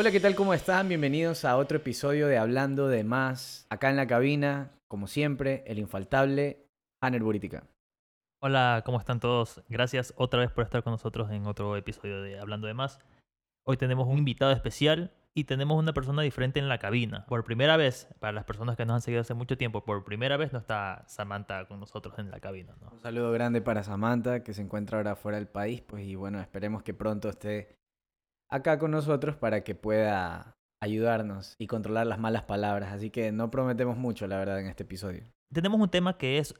Hola, ¿qué tal? ¿Cómo están? Bienvenidos a otro episodio de Hablando de Más. Acá en la cabina, como siempre, el infaltable Hanner Buritica. Hola, ¿cómo están todos? Gracias otra vez por estar con nosotros en otro episodio de Hablando de Más. Hoy tenemos un invitado especial y tenemos una persona diferente en la cabina. Por primera vez, para las personas que nos han seguido hace mucho tiempo, por primera vez no está Samantha con nosotros en la cabina. ¿no? Un saludo grande para Samantha, que se encuentra ahora fuera del país, pues y bueno, esperemos que pronto esté acá con nosotros para que pueda ayudarnos y controlar las malas palabras. Así que no prometemos mucho, la verdad, en este episodio. Tenemos un tema que es,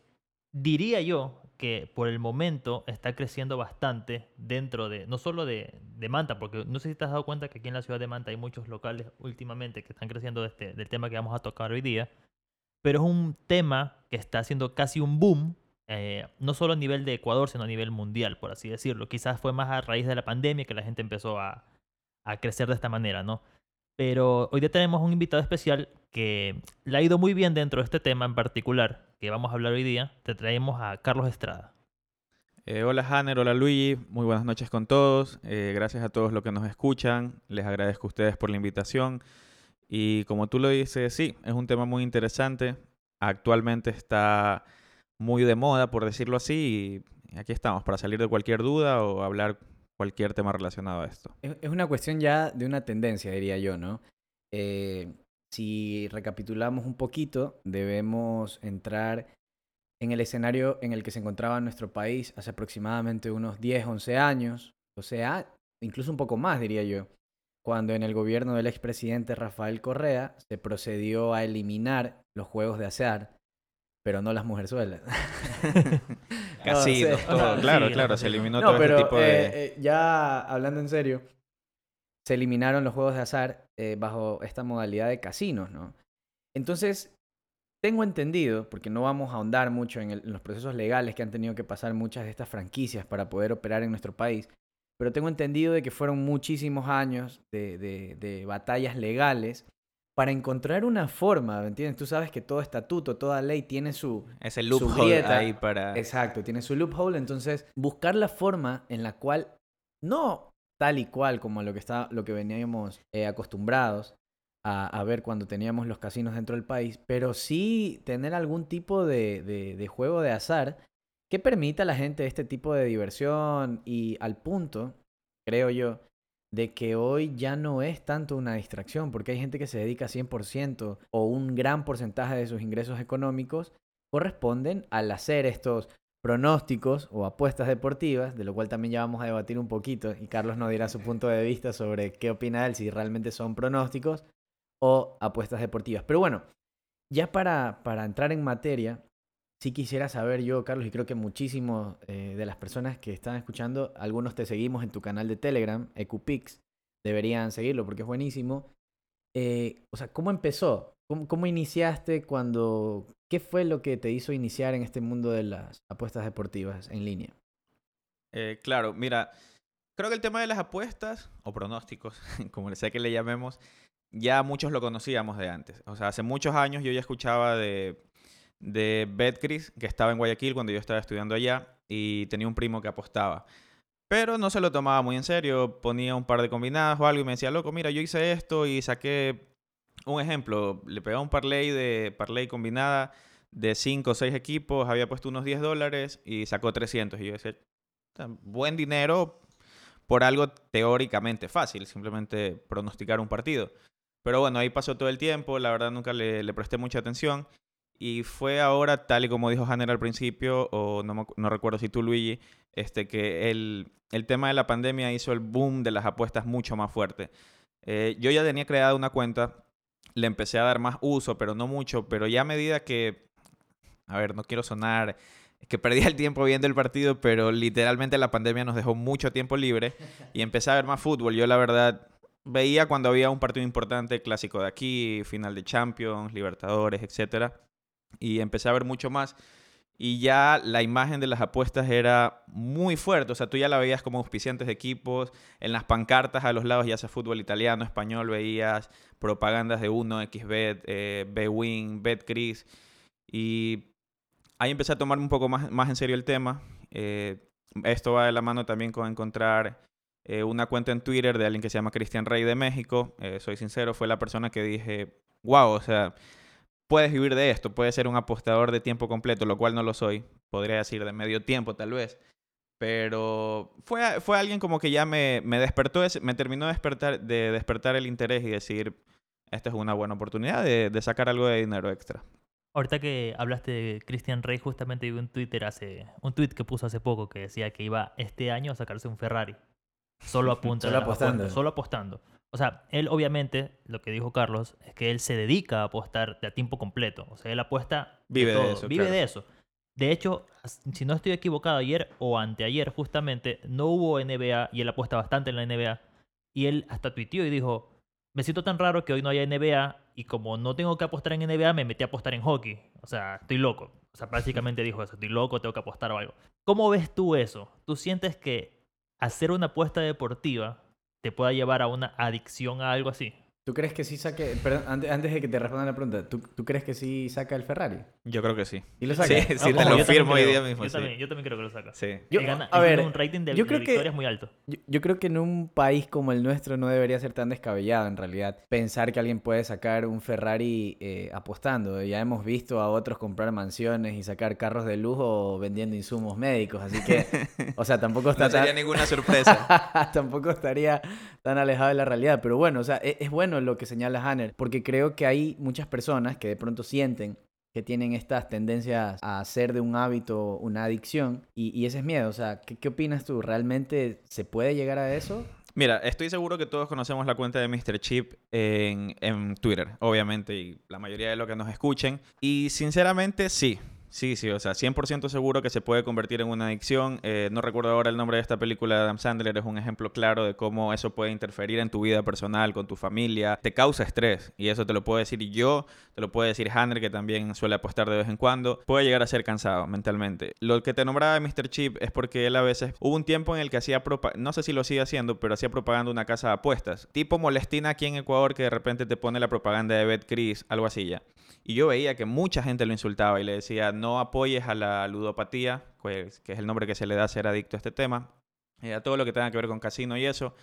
diría yo, que por el momento está creciendo bastante dentro de, no solo de, de, Manta, porque no sé si te has dado cuenta que aquí en la ciudad de Manta hay muchos locales últimamente que están creciendo de este, del tema que vamos a tocar hoy día, pero es un tema que está haciendo casi un boom, eh, no solo a nivel de Ecuador, sino a nivel mundial, por así decirlo. Quizás fue más a raíz de la pandemia que la gente empezó a, a crecer de esta manera, ¿no? Pero hoy día tenemos un invitado especial que le ha ido muy bien dentro de este tema en particular, que vamos a hablar hoy día. Te traemos a Carlos Estrada. Eh, hola Hanner, hola Luigi, muy buenas noches con todos. Eh, gracias a todos los que nos escuchan. Les agradezco a ustedes por la invitación. Y como tú lo dices, sí, es un tema muy interesante. Actualmente está muy de moda, por decirlo así. Y aquí estamos para salir de cualquier duda o hablar cualquier tema relacionado a esto. Es una cuestión ya de una tendencia, diría yo, ¿no? Eh, si recapitulamos un poquito, debemos entrar en el escenario en el que se encontraba nuestro país hace aproximadamente unos 10, 11 años, o sea, incluso un poco más, diría yo, cuando en el gobierno del expresidente Rafael Correa se procedió a eliminar los juegos de azar, pero no las mujerzuelas. Casinos, todo. Claro, claro, se eliminó todo pero, este tipo de... Eh, eh, ya hablando en serio, se eliminaron los juegos de azar eh, bajo esta modalidad de casinos, ¿no? Entonces, tengo entendido, porque no vamos a ahondar mucho en, el, en, los procesos legales que han tenido que pasar muchas de estas franquicias para poder operar en nuestro país, pero tengo entendido de que fueron muchísimos años de, de, de batallas legales para encontrar una forma, ¿me entiendes? Tú sabes que todo estatuto, toda ley tiene su... Es el loophole ahí para... Exacto, tiene su loophole, entonces buscar la forma en la cual, no tal y cual como lo que, está, lo que veníamos eh, acostumbrados a, a, ver cuando teníamos los casinos dentro del país, pero sí tener algún tipo de, de, de juego de azar que permita a la gente este tipo de diversión y al punto, creo yo, de que hoy ya no es tanto una distracción, porque hay gente que se dedica 100% o un gran porcentaje de sus ingresos económicos corresponden al hacer estos pronósticos o apuestas deportivas, de lo cual también ya vamos a debatir un poquito y Carlos nos dirá su punto de vista sobre qué opina él, si realmente son pronósticos o apuestas deportivas. Pero bueno, ya para, para entrar en materia, sí quisiera saber yo, Carlos, y creo que muchísimos eh, de las personas que están escuchando, algunos te seguimos en tu canal de Telegram, EcuPix, deberían seguirlo porque es buenísimo. Eh, o sea, ¿cómo empezó? ¿Cómo, ¿Cómo, iniciaste cuando... ¿Qué fue lo que te hizo iniciar en este mundo de las apuestas deportivas en línea? Eh, claro, mira, creo que el tema de las apuestas o pronósticos, como sea que le llamemos, ya muchos lo conocíamos de antes. O sea, hace muchos años yo ya escuchaba de de Betcris, que estaba en Guayaquil cuando yo estaba estudiando allá, y tenía un primo que apostaba. Pero no se lo tomaba muy en serio, ponía un par de combinadas o algo y me decía, loco, mira, yo hice esto y saqué un ejemplo, le pegaba un parlay de parlay combinada de 5 o 6 equipos, había puesto unos 10 dólares y sacó 300. Y yo decía, buen dinero por algo teóricamente fácil, simplemente pronosticar un partido. Pero bueno, ahí pasó todo el tiempo, la verdad nunca le, le presté mucha atención. Y fue ahora, tal y como dijo Hanner al principio, o no, no recuerdo si tú, Luigi, este, que el, el, tema de la pandemia hizo el boom de las apuestas mucho más fuerte. Eh, yo ya tenía creada una cuenta, le empecé a dar más uso, pero no mucho, pero ya a medida que, a ver, no quiero sonar que perdía el tiempo viendo el partido, pero literalmente la pandemia nos dejó mucho tiempo libre y empecé a ver más fútbol. Yo la verdad veía cuando había un partido importante, clásico de aquí, final de Champions, Libertadores, etcétera y empecé a ver mucho más. Y ya la imagen de las apuestas era muy fuerte. O sea, tú ya la veías como auspiciantes de equipos. En las pancartas a los lados, ya sea fútbol italiano, español, veías propagandas de 1, XBet, eh, BWin, BetCris. Y ahí empecé a tomar un poco más, más en serio el tema. Eh, esto va de la mano también con encontrar eh, una cuenta en Twitter de alguien que se llama Cristian Rey de México. Eh, soy sincero, fue la persona que dije, wow, o sea, puedes vivir de esto, puedes ser un apostador de tiempo completo, lo cual no lo soy. Podría decir de medio tiempo tal vez. Pero fue, fue alguien como que ya me, me despertó, ese- me terminó de despertar, de despertar el interés y decir, esta es una buena oportunidad de, de sacar algo de dinero extra. Ahorita que hablaste de Christian Rey, justamente vi un Twitter hace, un tweet que puso hace poco que decía que iba este año a sacarse un Ferrari. Solo a punta Solo de las apostando. apuestas, Solo apostando. O sea, él obviamente, lo que dijo Carlos, es que él se dedica a apostar de a tiempo completo. O sea, él apuesta Vive de todo, eso, Vive claro. de eso. De hecho, si no estoy equivocado, ayer o anteayer justamente no hubo NBA y él apuesta bastante en la NBA. Y él hasta tuiteó y dijo, me siento tan raro que hoy no haya NBA y como no tengo que apostar en NBA, me metí a apostar en hockey. O sea, estoy loco. O sea, prácticamente dijo eso, estoy loco, tengo que apostar o algo. ¿Cómo ves tú eso? ¿Tú sientes que hacer una apuesta deportiva te pueda llevar a una adicción a algo así? ¿Tú crees que sí saque, perdón, antes, antes de que te responda la pregunta, ¿tú, tú crees que sí saca el Ferrari? Yo creo que sí. ¿Y lo saca? Sí, Ah, sí, te yo lo también firmo hoy día mismo. Yo, sí. también, yo también creo que lo saca. Sí. Yo- gana- a ver, un rating de, yo de creo que- victorias muy alto. Yo, yo creo que en un país como el nuestro no debería ser tan descabellado en realidad pensar que alguien puede sacar un Ferrari eh, apostando. Ya hemos visto a otros comprar mansiones y sacar carros de lujo vendiendo insumos médicos, así que, o sea, tampoco está No sería tan- ninguna sorpresa. tampoco estaría tan alejado de la realidad. Pero bueno, o sea, e- es, bueno lo que señala Hanner, porque creo que hay muchas personas que de pronto sienten que tienen estas tendencias a hacer de un hábito una adicción y, y ese es miedo. O sea, ¿qué, qué opinas tú? ¿Realmente se puede llegar a eso? Mira, estoy seguro que todos conocemos la cuenta de Mr. Chip en, en Twitter, obviamente, y la mayoría de los que nos escuchen. Y sinceramente, sí. Sí, sí, o sea, 100% seguro que se puede convertir en una adicción. Eh, no recuerdo ahora el nombre de esta película de Adam Sandler, es un ejemplo claro de cómo eso puede interferir en tu vida personal, con tu familia. Te causa estrés, y eso te lo puedo decir yo, te lo puede decir Hanner, que también suele apostar de vez en cuando. Puede llegar a ser cansado mentalmente. Lo que te nombraba Mr. Chip es porque él a veces... Hubo un tiempo en el que hacía no sé si lo sigue haciendo, pero hacía propaganda una casa de apuestas. Tipo Molestina aquí en Ecuador que de repente te pone la propaganda de BetCris, algo así ya. Y yo veía que mucha gente lo insultaba y le decía, no apoyes a la ludopatía, pues, que es el nombre que se le da a ser adicto a este tema, eh, a todo lo que tenga que ver con casino y eso.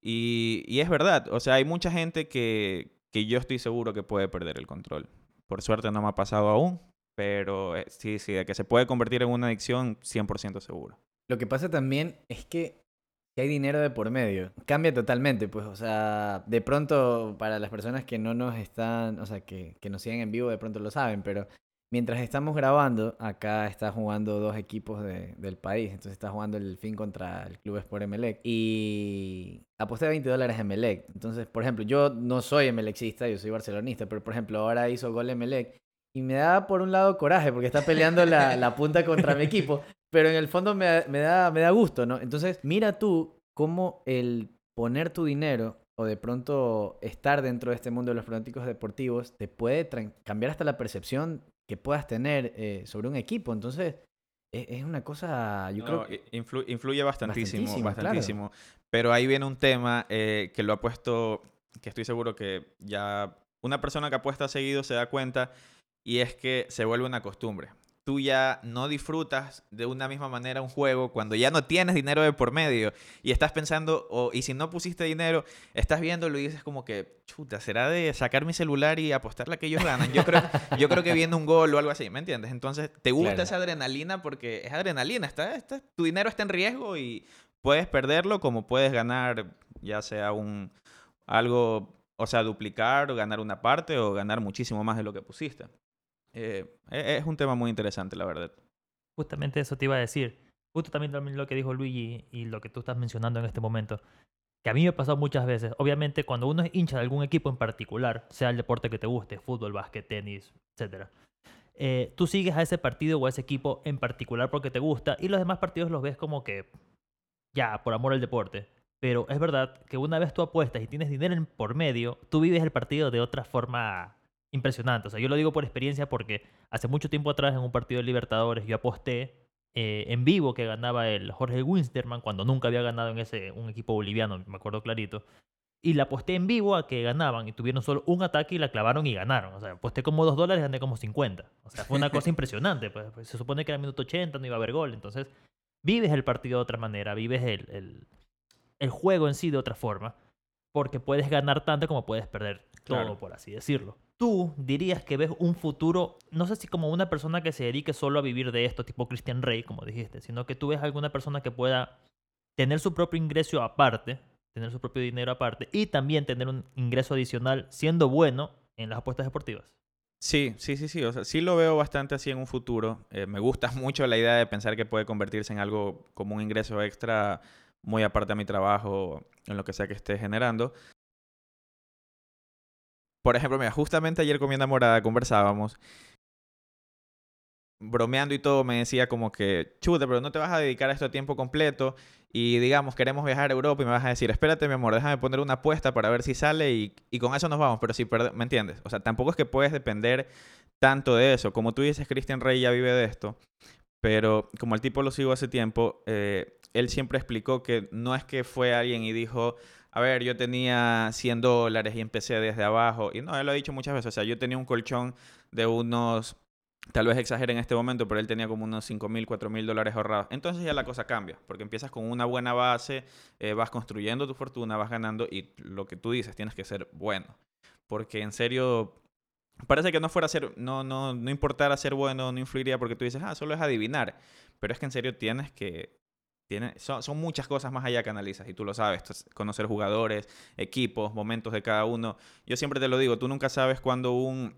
Y, es verdad, o sea, hay mucha gente que, que yo estoy seguro que puede perder el control. Por suerte no me ha pasado aún, pero eh, sí, sí, de que se puede convertir en una adicción, 100% seguro. Lo que pasa también es que si hay dinero de por medio, cambia totalmente, pues, o sea, de pronto para las personas que no nos están, o sea, que, que nos siguen en vivo, de pronto lo saben, pero mientras estamos grabando, acá está jugando dos equipos de- del país, entonces está jugando el fin contra el Club Sport Emelec y aposté 20 dólares a Emelec, entonces, por ejemplo, yo no soy emelexista, yo soy barcelonista, pero por ejemplo, ahora hizo gol Emelec y me da por un lado coraje porque está peleando la, la punta contra mi equipo, pero en el fondo me, me da, me da gusto, ¿no? Entonces, mira tú cómo el poner tu dinero o de pronto estar dentro de este mundo de los pronósticos deportivos te puede cambiar hasta la percepción que puedas tener eh, sobre un equipo. Entonces, es, es una cosa, yo creo No, influ- influye bastantísimo, Bastantísimo, claro. bastantísimo. Pero ahí viene un tema eh, que lo ha puesto, que estoy seguro que ya una persona que apuesta seguido se da cuenta, y es que se vuelve una costumbre. Tú ya no disfrutas de una misma manera un juego cuando ya no tienes dinero de por medio y estás pensando, o, y si no pusiste dinero, estás viéndolo y dices como que, chuta, ¿será de sacar mi celular y apostar la que ellos ganan? Yo creo, yo creo que viene un gol o algo así, ¿me entiendes? Entonces, te gusta Claro. esa adrenalina porque es adrenalina, está, está- tu dinero está en riesgo y puedes perderlo como puedes ganar, ya sea un algo, o sea, duplicar o ganar una parte o ganar muchísimo más de lo que pusiste. Eh, e- es un tema muy interesante, la verdad. Justamente eso te iba a decir. Justo también, lo que dijo Luigi y lo que tú estás mencionando en este momento. Que a mí me ha pasado muchas veces. Obviamente, cuando uno es hincha de algún equipo en particular, sea el deporte que te guste, fútbol, básquet, tenis, etc. eh, tú sigues a ese partido o a ese equipo en particular porque te gusta y los demás partidos los ves como que ya, por amor al deporte. Pero es verdad que una vez tú apuestas y tienes dinero por medio, tú vives el partido de otra forma impresionante. O sea, yo lo digo por experiencia porque hace mucho tiempo atrás en un partido de Libertadores yo aposté eh, en vivo que ganaba el Jorge Winsterman cuando nunca había ganado en ese un equipo boliviano, me acuerdo clarito. Y la aposté en vivo a que ganaban y tuvieron solo un ataque y la clavaron y ganaron. O sea, aposté como 2 dólares y gané como 50. O sea, fue una cosa impresionante. Pues, pues, se supone que era minuto 80, no iba a haber gol. Entonces, vives el partido de otra manera, vives el, el, el juego en sí de otra forma. Porque puedes ganar tanto como puedes perder todo, Claro. por así decirlo. Tú dirías que ves un futuro, no sé si como una persona que se dedique solo a vivir de esto, tipo Christian Rey, como dijiste, sino que tú ves alguna persona que pueda tener su propio ingreso aparte, tener su propio dinero aparte, y también tener un ingreso adicional siendo bueno en las apuestas deportivas. Sí, sí, sí, sí. O sea, sí lo veo bastante así en un futuro. Eh, me gusta mucho la idea de pensar que puede convertirse en algo como un ingreso extra muy aparte a mi trabajo, en lo que sea que esté generando. Por ejemplo, mira, justamente ayer con mi enamorada conversábamos, bromeando y todo, me decía como que, chute, pero no te vas a dedicar a esto a tiempo completo y digamos, queremos viajar a Europa y me vas a decir, espérate, mi amor, déjame poner una apuesta para ver si sale y, y con eso nos vamos, pero si ¿me entiendes? O sea, tampoco es que puedes depender tanto de eso. Como tú dices, Christian Rey ya vive de esto, pero como el tipo lo sigo hace tiempo, eh, él siempre explicó que no es que fue alguien y dijo, a ver, yo tenía 100 dólares y empecé desde abajo. Y no, él lo ha dicho muchas veces. O sea, yo tenía un colchón de unos, tal vez exagere en este momento, pero él tenía como unos 5 mil, 4 mil dólares ahorrados. Entonces ya la cosa cambia, porque empiezas con una buena base, eh, vas construyendo tu fortuna, vas ganando y lo que tú dices, tienes que ser bueno. Porque en serio, parece que no fuera a ser, no, no, no importara ser bueno, no influiría porque tú dices, ah, solo es adivinar. Pero es que en serio tienes que, tiene, son, son muchas cosas más allá que analizas y tú lo sabes, conocer jugadores, equipos, momentos de cada uno. Yo siempre te lo digo, tú nunca sabes cuando un...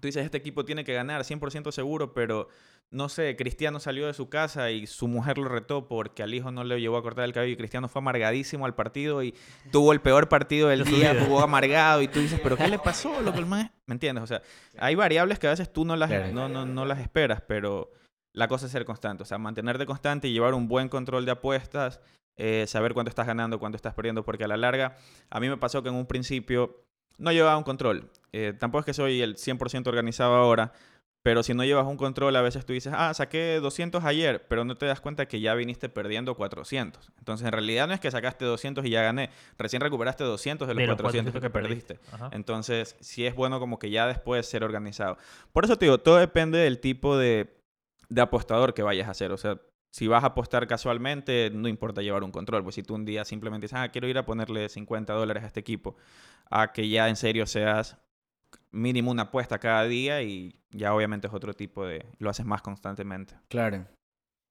Tú dices, este equipo tiene que ganar 100% seguro, pero no sé, Cristiano salió de su casa y su mujer lo retó porque al hijo no le llevó a cortar el cabello y Cristiano fue amargadísimo al partido y tuvo el peor partido del día, jugó amargado y tú dices, pero ¿qué le pasó? Lo que el mae-?" ¿Me entiendes? O sea, hay variables que a veces tú no las, no, no, no las esperas, pero la cosa es ser constante. O sea, mantenerte constante y llevar un buen control de apuestas, eh, saber cuánto estás ganando, cuánto estás perdiendo, porque a la larga, a mí me pasó que en un principio no llevaba un control. Eh, tampoco es que soy el 100% organizado ahora, pero si no llevas un control, a veces tú dices, ah, saqué 200 ayer, pero no te das cuenta que ya viniste perdiendo 400. Entonces, en realidad no es que sacaste 200 y ya gané. Recién recuperaste 200 de los, De los 400, que, 400 perdiste. Ajá. Entonces, sí es bueno como que ya después ser organizado. Por eso te digo, todo depende del tipo de, de apostador que vayas a hacer. O sea, si vas a apostar casualmente, no importa llevar un control. Pues si tú un día simplemente dices, ah, quiero ir a ponerle 50 dólares a este equipo, a que ya en serio seas mínimo una apuesta cada día y ya obviamente es otro tipo de... lo haces más constantemente. Claro.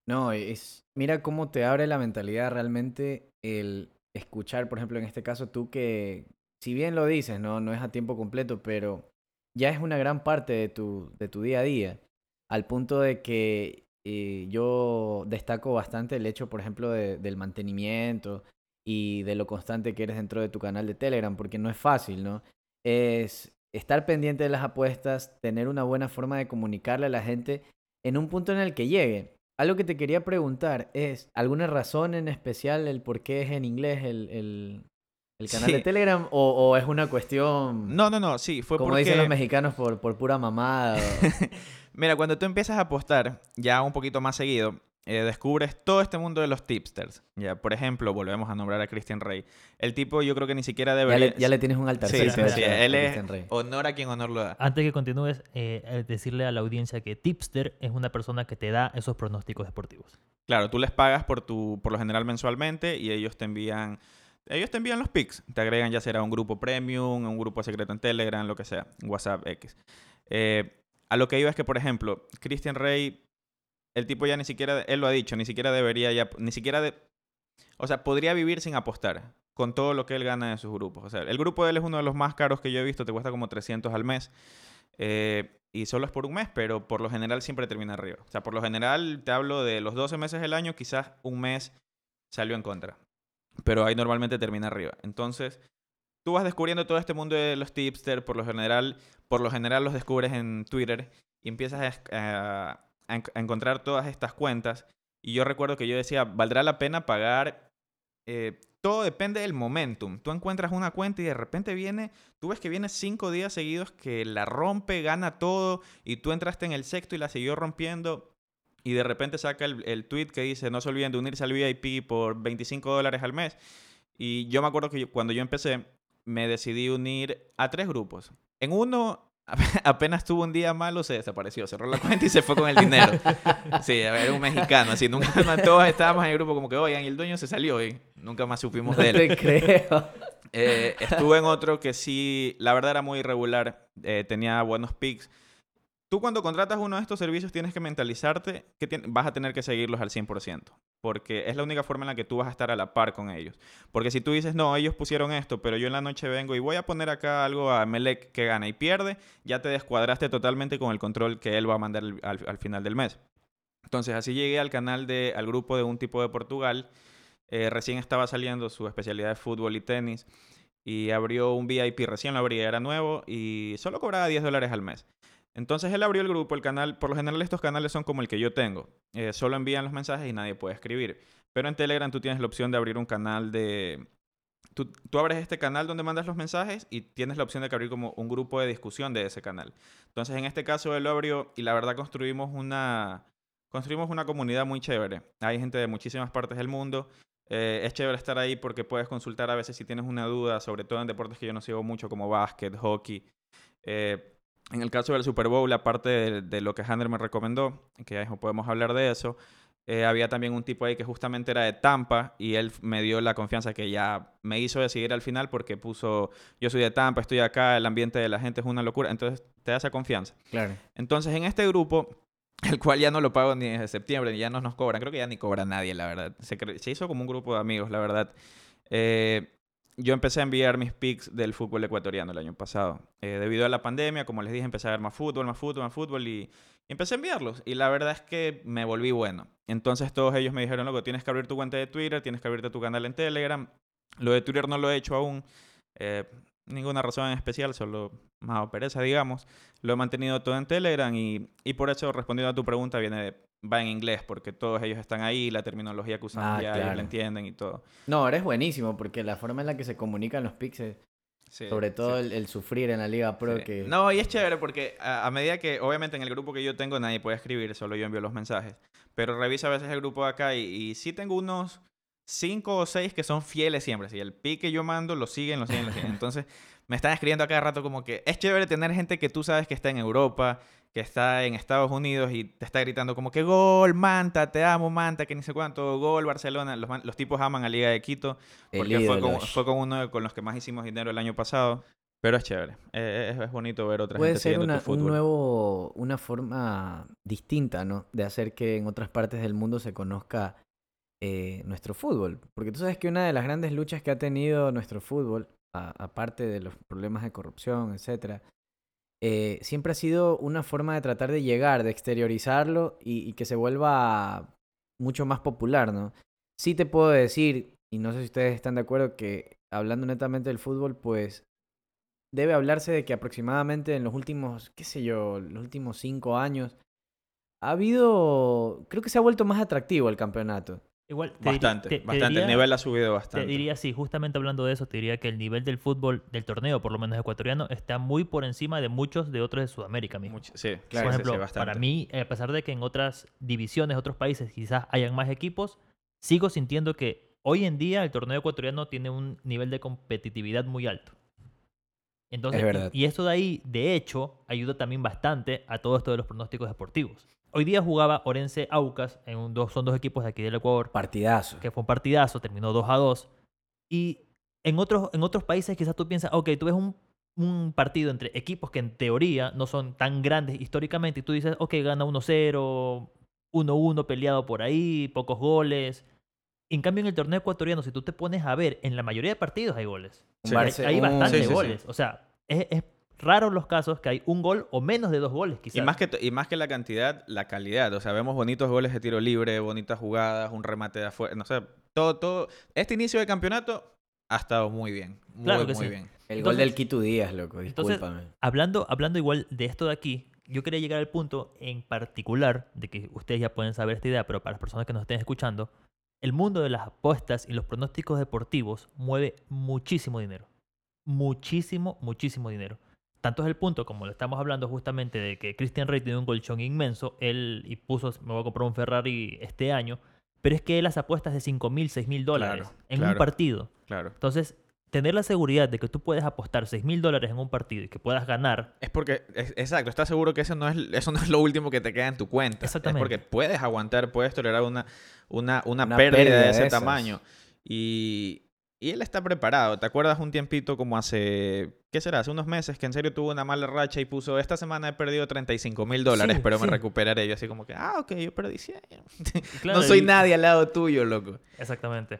No, es. Mira cómo te abre la mentalidad realmente el escuchar, por ejemplo, en este caso tú que, si bien lo dices, no, no es a tiempo completo, pero ya es una gran parte de tu, de tu día a día. Al punto de que eh, yo destaco bastante el hecho, por ejemplo, de- del mantenimiento y de lo constante que eres dentro de tu canal de Telegram, porque no es fácil, ¿no? Es estar pendiente de las apuestas, tener una buena forma de comunicarle a la gente en un punto en el que llegue. Algo que te quería preguntar es, ¿alguna razón en especial el por qué es en inglés el, el, el canal de. Telegram? O, o es una cuestión, No, no, no, sí, fue como porque... dicen los mexicanos, por, por pura mamada? o- Mira, cuando tú empiezas a apostar ya un poquito más seguido, eh, descubres todo este mundo de los tipsters. Ya, por ejemplo, volvemos a nombrar a Christian Rey. El tipo yo creo que ni siquiera ya, debería... le, ya le tienes un altar. Sí, sí, sí, él es honor a quien honor lo da. Antes que continúes, eh, eh, decirle a la audiencia que Tipster es una persona que te da esos pronósticos deportivos. Claro, tú les pagas por tu, por lo general mensualmente y ellos te envían, ellos te envían los pics, te agregan ya será un grupo premium, un grupo secreto en Telegram, lo que sea, WhatsApp X. Eh, a lo que iba es que, por ejemplo, Christian Rey, el tipo ya ni siquiera, él lo ha dicho, ni siquiera debería ya, ni siquiera de, o sea, podría vivir sin apostar con todo lo que él gana de sus grupos. O sea, el grupo de él es uno de los más caros que yo he visto, te cuesta como 300 al mes. Eh, y solo es por un mes, pero por lo general siempre termina arriba. O sea, por lo general te hablo de los 12 meses del año, quizás un mes salió en contra. Pero ahí normalmente termina arriba. Entonces, tú vas descubriendo todo este mundo de los tipsters, por lo general, por lo general los descubres en Twitter y empiezas a, a- a encontrar todas estas cuentas. Y yo recuerdo que yo decía, ¿valdrá la pena pagar? Eh, todo depende del momentum. Tú encuentras una cuenta y de repente viene, tú ves que viene cinco días seguidos que la rompe, gana todo y tú entraste en el sexto y la siguió rompiendo y de repente saca el, el tweet que dice no se olviden de unirse al VIP por 25 dólares al mes. Y yo me acuerdo que yo- cuando yo empecé me decidí unir a tres grupos. En uno apenas tuvo un día malo, se desapareció, cerró la cuenta y se fue con el dinero. Sí, era un mexicano, así, nunca todos estábamos en el grupo como que, oigan, y el dueño se salió y nunca más supimos No de él. te creo. Eh, estuve en otro que sí, la verdad era muy irregular, eh, tenía buenos picks. Tú cuando contratas uno de estos servicios tienes que mentalizarte que vas a tener que seguirlos al 100%, porque es la única forma en la que tú vas a estar a la par con ellos. Porque si tú dices, no, ellos pusieron esto, pero yo en la noche vengo y voy a poner acá algo a Melec que gana y pierde, ya te descuadraste totalmente con el control que él va a mandar al final del mes. Entonces así llegué al canal de, al grupo de un tipo de Portugal. Eh, recién estaba saliendo su especialidad de fútbol y tenis y abrió un VIP, recién lo abría, era nuevo y solo cobraba 10 dólares al mes. Entonces él abrió el grupo, el canal, por lo general estos canales son como el que yo tengo, eh, solo envían los mensajes y nadie puede escribir. Pero en Telegram tú tienes la opción de abrir un canal de... Tú, abres este canal donde mandas los mensajes y tienes la opción de abrir como un grupo de discusión de ese canal. Entonces en este caso él lo abrió y la verdad construimos una, construimos una comunidad muy chévere. Hay gente de muchísimas partes del mundo. Eh, es chévere estar ahí porque puedes consultar a veces si tienes una duda, sobre todo en deportes que yo no sigo mucho como básquet, hockey. Eh, en el caso del Super Bowl, aparte de, de lo que Hander me recomendó, que ya podemos hablar de eso, eh, había también un tipo ahí que justamente era de Tampa y él me dio la confianza que ya me hizo decidir al final porque puso, yo soy de Tampa, estoy acá, el ambiente de la gente es una locura, entonces te da esa confianza. Claro. Entonces, en este grupo, el cual ya no lo pago ni desde septiembre, ya no nos cobran, creo que ya ni cobra nadie, la verdad. Se, se hizo como un grupo de amigos, la verdad. Eh, yo empecé a enviar mis pics del fútbol ecuatoriano el año pasado. Eh, debido a la pandemia, como les dije, empecé a ver más fútbol, más fútbol, más fútbol y, empecé a enviarlos. Y la verdad es que me volví bueno. Entonces todos ellos me dijeron, loco, tienes que abrir tu cuenta de Twitter, tienes que abrirte tu canal en Telegram. Lo de Twitter no lo he hecho aún. Eh, ninguna razón en especial, solo más pereza, digamos. Lo he mantenido todo en Telegram y, y por eso, respondiendo a tu pregunta, viene de- va en inglés, porque todos ellos están ahí, la terminología que usamos Ah, ya claro. la entienden y todo. No, eres buenísimo porque la forma en la que se comunican los pixels, Sí, sobre todo sí. el, el sufrir en la Liga Pro, Sí. que No, y es chévere porque a, a medida que, obviamente en el grupo que yo tengo nadie puede escribir, solo yo envío los mensajes. Pero revisa a veces el grupo de acá y, y sí tengo unos cinco o seis que son fieles siempre. Si el pick que yo mando lo siguen, lo siguen, lo siguen. Entonces me están escribiendo a cada rato como que es chévere tener gente que tú sabes que está en Europa, que está en Estados Unidos y te está gritando como que gol, Manta, te amo, Manta, que ni sé cuánto, gol, Barcelona. Los, los tipos aman a Liga de Quito. Porque fue con, ídolo. fue con uno de- con los que más hicimos dinero el año pasado. Pero es chévere. Eh, es, es bonito ver otra Puede gente ser una, tu un nuevo, una forma distinta, ¿no? De hacer que en otras partes del mundo se conozca eh, nuestro fútbol. Porque tú sabes que una de las grandes luchas que ha tenido nuestro fútbol, aparte de los problemas de corrupción, etcétera, eh, siempre ha sido una forma de tratar de llegar, de exteriorizarlo y, y que se vuelva mucho más popular, ¿no? Sí te puedo decir, y no sé si ustedes están de acuerdo, que hablando netamente del fútbol, pues debe hablarse de que aproximadamente en los últimos, qué sé yo, los últimos cinco años, ha habido, creo que se ha vuelto más atractivo el campeonato. Igual, te Bastante, te- te bastante. diría- el nivel ha subido Te bastante. diría, sí, justamente hablando de eso, te diría que el nivel del fútbol, del torneo, por lo menos ecuatoriano, está muy por encima de muchos de otros de Sudamérica mismo. Mucho- sí, Claro. sí, por sí, ejemplo, sí, bastante. para mí, a pesar de que en otras divisiones, otros países quizás hayan más equipos, sigo sintiendo que hoy en día el torneo ecuatoriano tiene un nivel de competitividad muy alto. Entonces, Es verdad. y esto de ahí, de hecho, ayuda también bastante a todo esto de los pronósticos deportivos. Hoy día jugaba Orense Aucas, en un dos, son dos equipos de aquí del Ecuador, Partidazo. que fue un partidazo, terminó 2 a 2. Y en otros, en otros países quizás tú piensas, ok, tú ves un, un partido entre equipos que en teoría no son tan grandes históricamente y tú dices, ok, gana 1-0, 1-1 peleado por ahí, pocos goles. En cambio, en el torneo ecuatoriano, si tú te pones a ver, en la mayoría de partidos hay goles. Sí. Hay, hay bastantes Sí, sí, sí. goles. O sea, es, es raro los casos que hay un gol o menos de dos goles, quizás. Y más, que, y más que la cantidad, la calidad. O sea, vemos bonitos goles de tiro libre, bonitas jugadas, un remate de afuera. No sé, todo, todo. Este inicio de campeonato ha estado muy bien. Muy, Claro que muy sí. bien. El Entonces- gol del Quito Díaz, loco, Entonces, discúlpame. Hablando, hablando igual de esto de aquí, yo quería llegar al punto en particular de que ustedes ya pueden saber esta idea, pero para las personas que nos estén escuchando, el mundo de las apuestas y los pronósticos deportivos mueve muchísimo dinero. Muchísimo, muchísimo dinero. Tanto es el punto, como le estamos hablando justamente, de que Christian Rey tiene un colchón inmenso, él y puso, me voy a comprar un Ferrari este año, pero es que él las apuestas de 5 mil, 6 mil dólares Claro, en un partido. Claro. Entonces, tener la seguridad de que tú puedes apostar 6 mil dólares en un partido y que puedas ganar, Es porque, es- exacto, estás seguro que eso no, es, eso no es lo último que te queda en tu cuenta. Exactamente. Es porque puedes aguantar, puedes tolerar una, una, una, Una pérdida, pérdida de de ese esas. tamaño. Y, y él está preparado. ¿Te acuerdas un tiempito como hace, qué será? Hace unos meses que en serio tuvo una mala racha y puso, esta semana he perdido 35 mil dólares, Sí, pero me recuperaré. Yo así como que, ah, ok, yo perdí 100. claro, no soy y- nadie al lado tuyo, loco. Exactamente.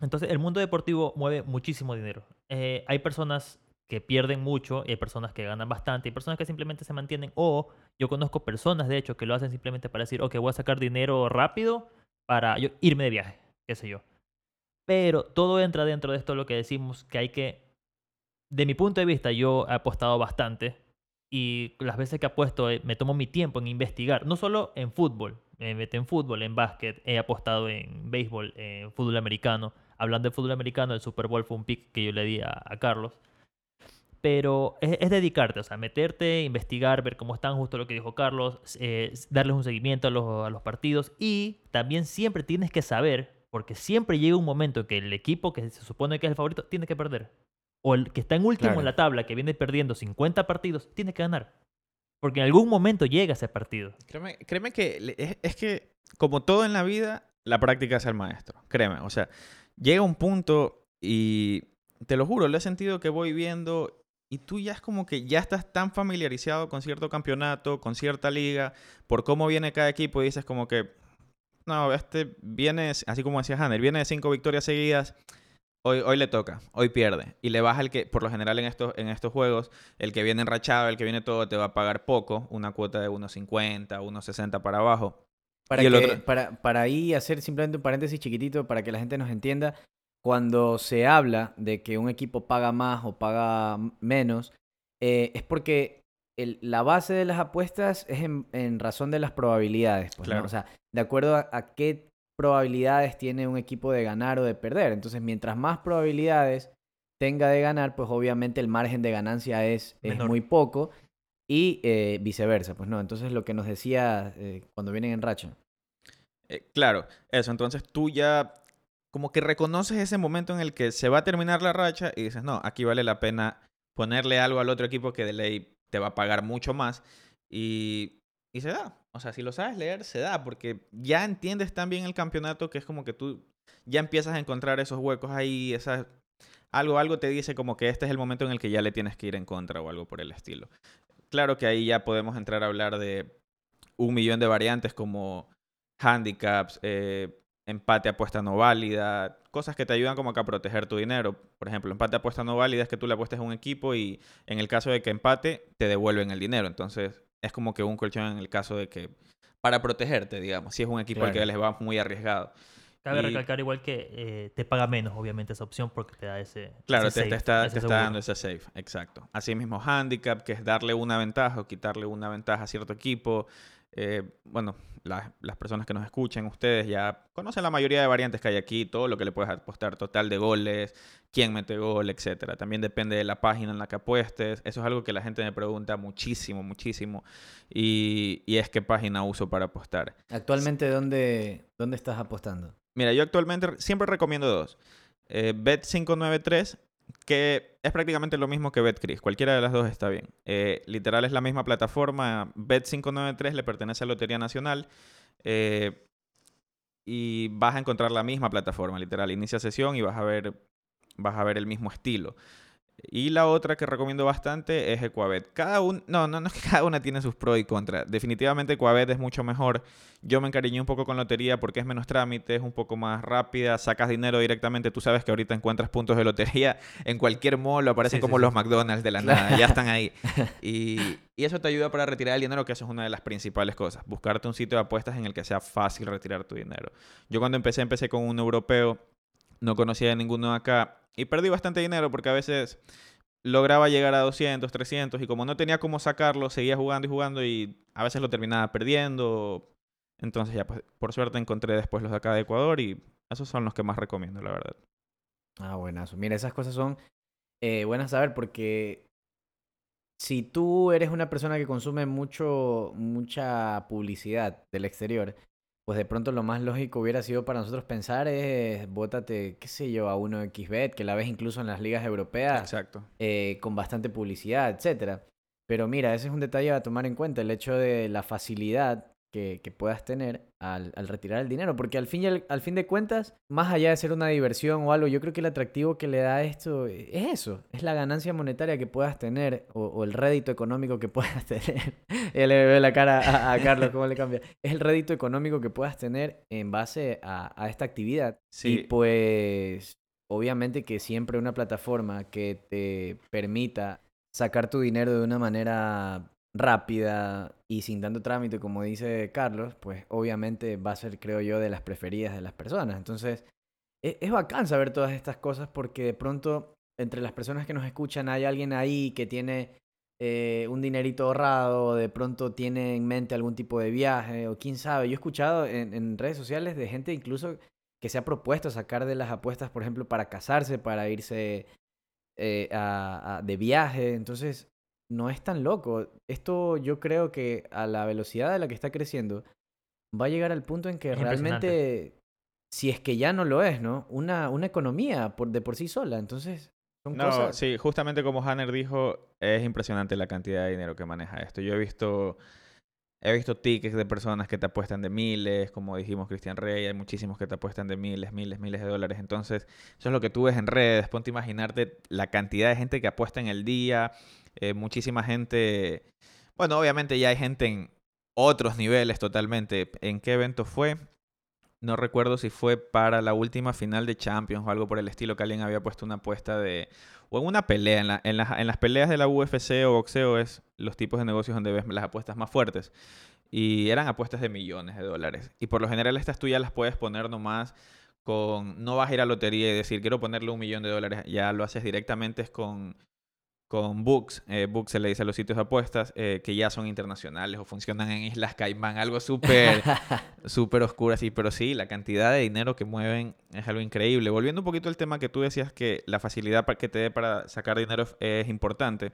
Entonces, el mundo deportivo mueve muchísimo dinero. Eh, hay personas que pierden mucho y hay personas que ganan bastante. Hay personas que simplemente se mantienen. O yo conozco personas, de hecho, que lo hacen simplemente para decir, ok, voy a sacar dinero rápido para yo irme de viaje, qué sé yo. Pero todo entra dentro de esto lo que decimos que hay que, de mi punto de vista, yo he apostado bastante y las veces que apuesto eh, me tomo mi tiempo en investigar, no solo en fútbol, me meto en fútbol, en básquet, he apostado en béisbol, en fútbol americano. Hablando de fútbol americano, el Super Bowl fue un pick que yo le di a, a Carlos. Pero es, es dedicarte, o sea, meterte, investigar, ver cómo están, justo lo que dijo Carlos, eh, darles un seguimiento a los, a los partidos y también siempre tienes que saber, porque siempre llega un momento en que el equipo que se supone que es el favorito tiene que perder. O el que está en último Claro. en la tabla, que viene perdiendo 50 partidos, tiene que ganar. Porque en algún momento llega ese partido. Créeme, créeme que es que, como todo en la vida, la práctica es el maestro. Créeme, o sea, llega un punto y te lo juro, lo he sentido que voy viendo y tú ya es como que ya estás tan familiarizado con cierto campeonato, con cierta liga, por cómo viene cada equipo y dices como que, no, este viene, así como decía Hanner, viene de cinco victorias seguidas. Hoy, hoy le toca, hoy pierde. Y le baja el que, por lo general en estos, en estos juegos, el que viene enrachado, el que viene todo, te va a pagar poco, una cuota de 1.50, 1.60 para abajo. Para, que- otro- para, para ahí hacer simplemente un paréntesis chiquitito para que la gente nos entienda, cuando se habla de que un equipo paga más o paga menos, eh, es porque el- la base de las apuestas es en, en razón de las probabilidades. Pues. O sea, de acuerdo a, a qué probabilidades tiene un equipo de ganar o de perder. Entonces, mientras más probabilidades tenga de ganar, pues obviamente el margen de ganancia es, es muy poco y eh, viceversa, pues no. Entonces, lo que nos decía eh, cuando vienen en racha. Eh, claro, eso. Entonces tú ya como que reconoces ese momento en el que se va a terminar la racha y dices, no, aquí vale la pena ponerle algo al otro equipo que de ley te va a pagar mucho más. Y, y se da. O sea, si lo sabes leer, se da, porque ya entiendes tan bien el campeonato que es como que tú ya empiezas a encontrar esos huecos ahí. Algo, algo te dice como que este es el momento en el que ya le tienes que ir en contra o algo por el estilo. Claro que ahí ya podemos entrar a hablar de un millón de variantes como handicaps, eh, empate apuesta no válida, cosas que te ayudan como que a proteger tu dinero. Por ejemplo, empate apuesta no válida es que tú le apuestes a un equipo y en el caso de que empate, te devuelven el dinero. Entonces, es como que un colchón en el caso de que, para protegerte, digamos, si es un equipo al que les va muy arriesgado. Cabe Y- recalcar igual que eh, te paga menos, obviamente, esa opción porque te da ese. Claro, ese te, te safe, está, ese te está dando ese safe, exacto. Asimismo, handicap, que es darle una ventaja o quitarle una ventaja a cierto equipo. Eh, bueno, las, las personas que nos escuchen, ustedes ya conocen la mayoría de variantes que hay aquí, todo lo que le puedes apostar, total de goles, quién mete gol, etcétera. También depende de la página en la que apuestes. Eso es algo que la gente me pregunta muchísimo, muchísimo. Y, y es qué página uso para apostar. Actualmente, ¿dónde, dónde estás apostando? Mira, yo actualmente re- siempre recomiendo dos. Eh, Bet593, que es prácticamente lo mismo que BetCris. Cualquiera de las dos está bien. Eh, literal es la misma plataforma. Bet593 le pertenece a Lotería Nacional. eh, y vas a encontrar la misma plataforma, literal. Inicia sesión y vas a ver, vas a ver el mismo estilo. Y la otra que recomiendo bastante es Equabet. Cada un, no, no, no es que cada una tiene sus pros y contras. Definitivamente Equabet es mucho mejor. Yo me encariñé un poco con lotería porque es menos trámite, es un poco más rápida, sacas dinero directamente. Tú sabes que ahorita encuentras puntos de lotería en cualquier mall, aparecen Sí, como sí. los McDonald's de la nada, ya están ahí. Y, y eso te ayuda para retirar el dinero, que eso es una de las principales cosas. Buscarte un sitio de apuestas en el que sea fácil retirar tu dinero. Yo cuando empecé, empecé con un europeo, no conocía de ninguno acá y perdí bastante dinero porque a veces lograba llegar a 200, 300 y como no tenía cómo sacarlo, seguía jugando y jugando y a veces lo terminaba perdiendo. Entonces ya, pues, por suerte encontré después los de acá de Ecuador y esos son los que más recomiendo, la verdad. Ah, buenazo. Mira, esas cosas son eh, buenas a saber porque si tú eres una persona que consume mucho, mucha publicidad del exterior, pues de pronto lo más lógico hubiera sido para nosotros pensar es, bótate, qué sé yo, a uno XBet, que la ves incluso en las ligas europeas, Exacto. eh, con bastante publicidad, etcétera. Pero mira, ese es un detalle a tomar en cuenta, el hecho de la facilidad que, que puedas tener al, al retirar el dinero, porque al fin, y al, al fin de cuentas, más allá de ser una diversión o algo, yo creo que el atractivo que le da esto es eso, es la ganancia monetaria que puedas tener o, o el rédito económico que puedas tener. Ya le veo la cara a, a Carlos, cómo le cambia. Es el rédito económico que puedas tener en base a, a esta actividad. Y Sí. pues, obviamente que siempre una plataforma que te permita sacar tu dinero de una manera rápida y sin tanto trámite, como dice Carlos, pues obviamente va a ser, creo yo, de las preferidas de las personas. Entonces, e- es, bacán saber todas estas cosas porque de pronto entre las personas que nos escuchan hay alguien ahí que tiene eh, un dinerito ahorrado, de pronto tiene en mente algún tipo de viaje, o quién sabe. Yo he escuchado en, redes sociales de gente incluso que se ha propuesto sacar de las apuestas, por ejemplo, para casarse, para irse eh, a- de viaje. Entonces, no es tan loco. Esto yo creo que a la velocidad a la que está creciendo, va a llegar al punto en que Es realmente, si es que ya no lo es, ¿no? Una, una economía por, de por sí sola. Entonces, son No, cosas... sí, justamente como Hanner dijo, es impresionante la cantidad de dinero que maneja esto. Yo he visto, he visto tickets de personas que te apuestan de miles, como dijimos Cristian Rey, hay muchísimos que te apuestan de miles, miles, miles de dólares. Entonces, eso es lo que tú ves en redes. Ponte a imaginarte la cantidad de gente que apuesta en el día, eh, muchísima gente. Bueno, obviamente ya hay gente en otros niveles totalmente. ¿En qué evento fue? No recuerdo si fue para la última final de Champions o algo por el estilo que alguien había puesto una apuesta de... O en una pelea, en, la- en las, peleas de la UFC o boxeo es los tipos de negocios donde ves las apuestas más fuertes. Y eran apuestas de millones de dólares. Y por lo general estas tú ya las puedes poner nomás con... No vas a ir a lotería y decir, quiero ponerle un millón de dólares. Ya lo haces directamente con, con books. Eh, books se le dice a los sitios de apuestas eh, que ya son internacionales o funcionan en Islas Caimán. Algo súper súper oscuro así, pero sí, la cantidad de dinero que mueven es algo increíble. Volviendo un poquito al tema que tú decías que la facilidad que te dé para sacar dinero es, importante.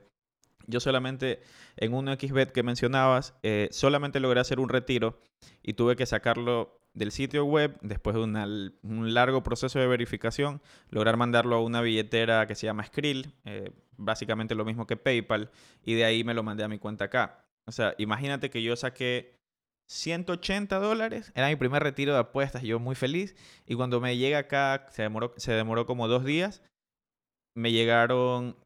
Yo solamente en un XBet que mencionabas, eh, solamente logré hacer un retiro y tuve que sacarlo del sitio web después de una un largo proceso de verificación, lograr mandarlo a una billetera que se llama Skrill, eh, básicamente lo mismo que PayPal, y de ahí me lo mandé a mi cuenta acá. O sea, imagínate que yo saqué 180 dólares. Era mi primer retiro de apuestas. Yo muy feliz. Y cuando me llega acá, se demoró, se demoró como dos días. Me llegaron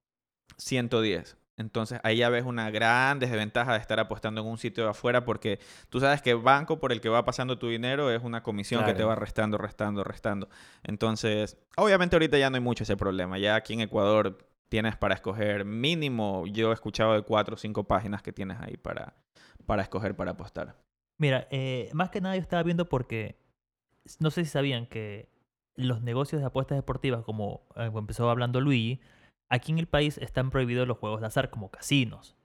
110. Entonces ahí ya ves una gran desventaja de estar apostando en un sitio de afuera porque tú sabes que el banco por el que va pasando tu dinero es una comisión que te va restando, restando, restando. Entonces, obviamente ahorita ya no hay mucho ese problema. Ya aquí en Ecuador tienes para escoger mínimo, yo he escuchado de cuatro o cinco páginas que tienes ahí para, para escoger para apostar. Mira, eh, más que nada yo estaba viendo porque no sé si sabían que los negocios de apuestas deportivas, como eh, empezó hablando Luigi, aquí en el país están prohibidos los juegos de azar como casinos.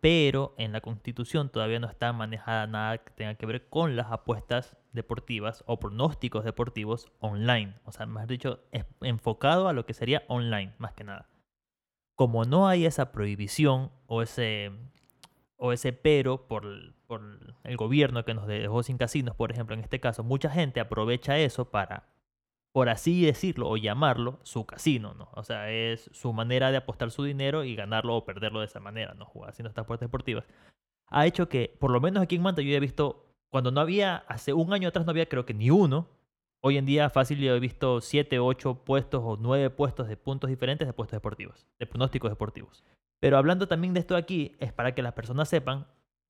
Pero en la constitución todavía no está manejada nada que tenga que ver con las apuestas deportivas o pronósticos deportivos online. O sea, más dicho, enfocado a lo que sería online, más que nada. Como no hay esa prohibición o ese, o ese pero por, el- gobierno que nos dejó sin casinos, por ejemplo, en este caso, mucha gente aprovecha eso para, por así decirlo o llamarlo, su casino, ¿no? O sea, es su manera de apostar su dinero y ganarlo o perderlo de esa manera, ¿no? Jugar haciendo estas apuestas deportivas. Ha hecho que, por lo menos aquí en Manta, yo he visto, cuando no había, hace un año atrás no había creo que ni uno, Hoy en día fácil yo he visto 7, 8 puestos o 9 puestos de puntos diferentes de puestos deportivos, de pronósticos deportivos. Pero hablando también de esto aquí, es para que las personas sepan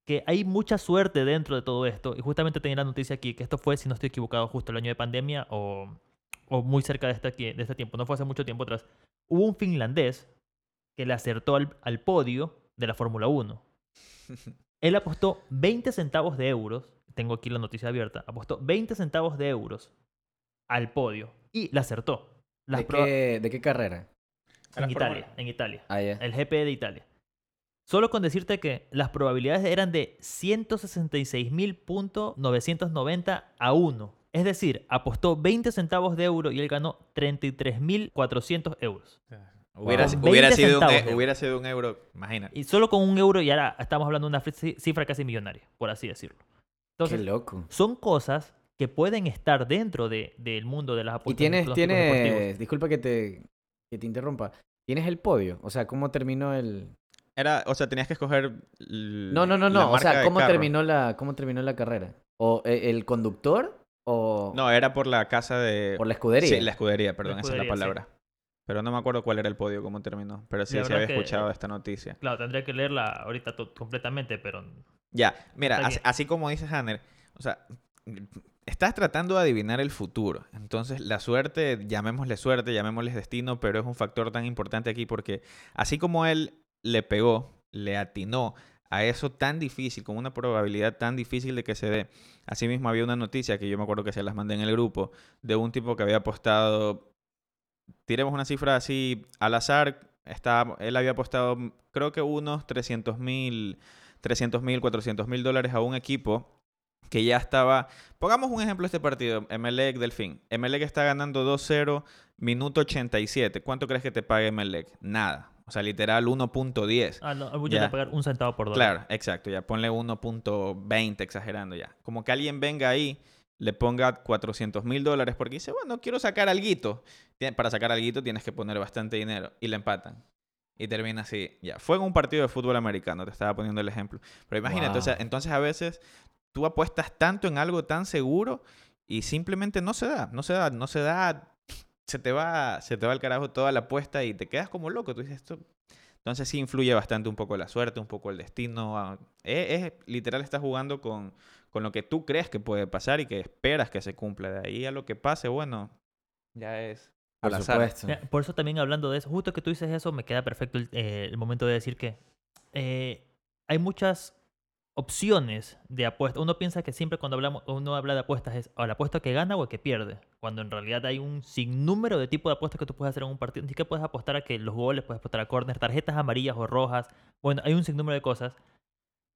que hay mucha suerte dentro de todo esto. Y justamente tenía la noticia aquí, que esto fue, si no estoy equivocado, justo el año de pandemia o, muy cerca de este, aquí- de este tiempo. No fue hace mucho tiempo atrás. Hubo un finlandés que le acertó al, al podio de la Fórmula 1. Él apostó 20 centavos de euros. Tengo aquí la noticia abierta. Apostó 20 centavos de euros al podio y la acertó. Las ¿De, qué, ¿De qué carrera? en Italia, en Italia. Ah. El GP de Italia. Solo con decirte que las probabilidades eran de 166.990 a 1. Es decir, apostó 20 centavos de euro y él ganó 33.400 euros. Hubiera, si- 20 hubiera sido un, e- euro. hubiera sido un euro, imagínate. Y solo con un euro y ahora estamos hablando de una cifra casi millonaria, por así decirlo. Qué loco. son cosas que pueden estar dentro de, del mundo de las apuestas. y tienes, deportivos. disculpa que te, que te interrumpa, tienes el podio, o sea, ¿cómo terminó el...? Era, o sea, tenías que escoger. No, no, no, no, o sea, ¿cómo terminó, la, ¿cómo terminó la carrera? ¿O eh, el conductor o No, era por la casa de. por la escudería? Sí, la escudería, perdón, esa es la sí. palabra. Pero no me acuerdo cuál era el podio, cómo terminó. Pero sí, verdad había que- escuchado esta noticia. Claro, tendría que leerla ahorita completamente, pero Ya, mira, así, así como dice Hanner, o sea, estás tratando de adivinar el futuro. Entonces, la suerte, llamémosle suerte, llamémosle destino, pero es un factor tan importante aquí porque así como él le pegó, le atinó a eso tan difícil, con una probabilidad tan difícil de que se dé. Asimismo, había una noticia que yo me acuerdo que se las mandé en el grupo de un tipo que había apostado, tiremos una cifra así al azar, estaba, él había apostado creo que unos 300 mil 300 mil, 400 mil dólares a un equipo que ya estaba... Pongamos un ejemplo de este partido, Emelec Delfín. Emelec está ganando 2-0, minuto 87. ¿Cuánto crees que te pague Emelec? Nada. O sea, literal 1.10. ah, no, voy a pagar un centavo por dólar. Claro, exacto. Ya ponle 1.20 exagerando ya. Como que alguien venga ahí, le ponga 400 mil dólares porque dice, bueno, quiero sacar alguito. Para sacar alguito tienes que poner bastante dinero. Y le empatan. Y termina así. Ya. Fue en un partido de fútbol americano, te estaba poniendo el ejemplo. Pero imagínate, o sea, Wow. entonces a veces tú apuestas tanto en algo tan seguro y simplemente no se da. No se da, no se da. Se te va, se te va al carajo toda la apuesta y te quedas como loco. Tú dices, esto, entonces sí influye bastante un poco la suerte, un poco el destino. ah, Es, es- literal, estás jugando con, con lo que tú crees que puede pasar y que esperas que se cumpla. De ahí a lo que pase, bueno, ya es Por al azar. supuesto. Mira, Por eso también hablando de eso, justo que tú dices eso, me queda perfecto el, eh, el momento de decir que eh, hay muchas opciones de apuestas. Uno piensa que siempre cuando hablamos, uno habla de apuestas es o la apuesta que gana o el que pierde. Cuando en realidad hay un sinnúmero de tipos de apuestas que tú puedes hacer en un partido. Ni siquiera puedes apostar a que los goles, puedes apostar a corners, tarjetas amarillas o rojas. Bueno, hay un sinnúmero de cosas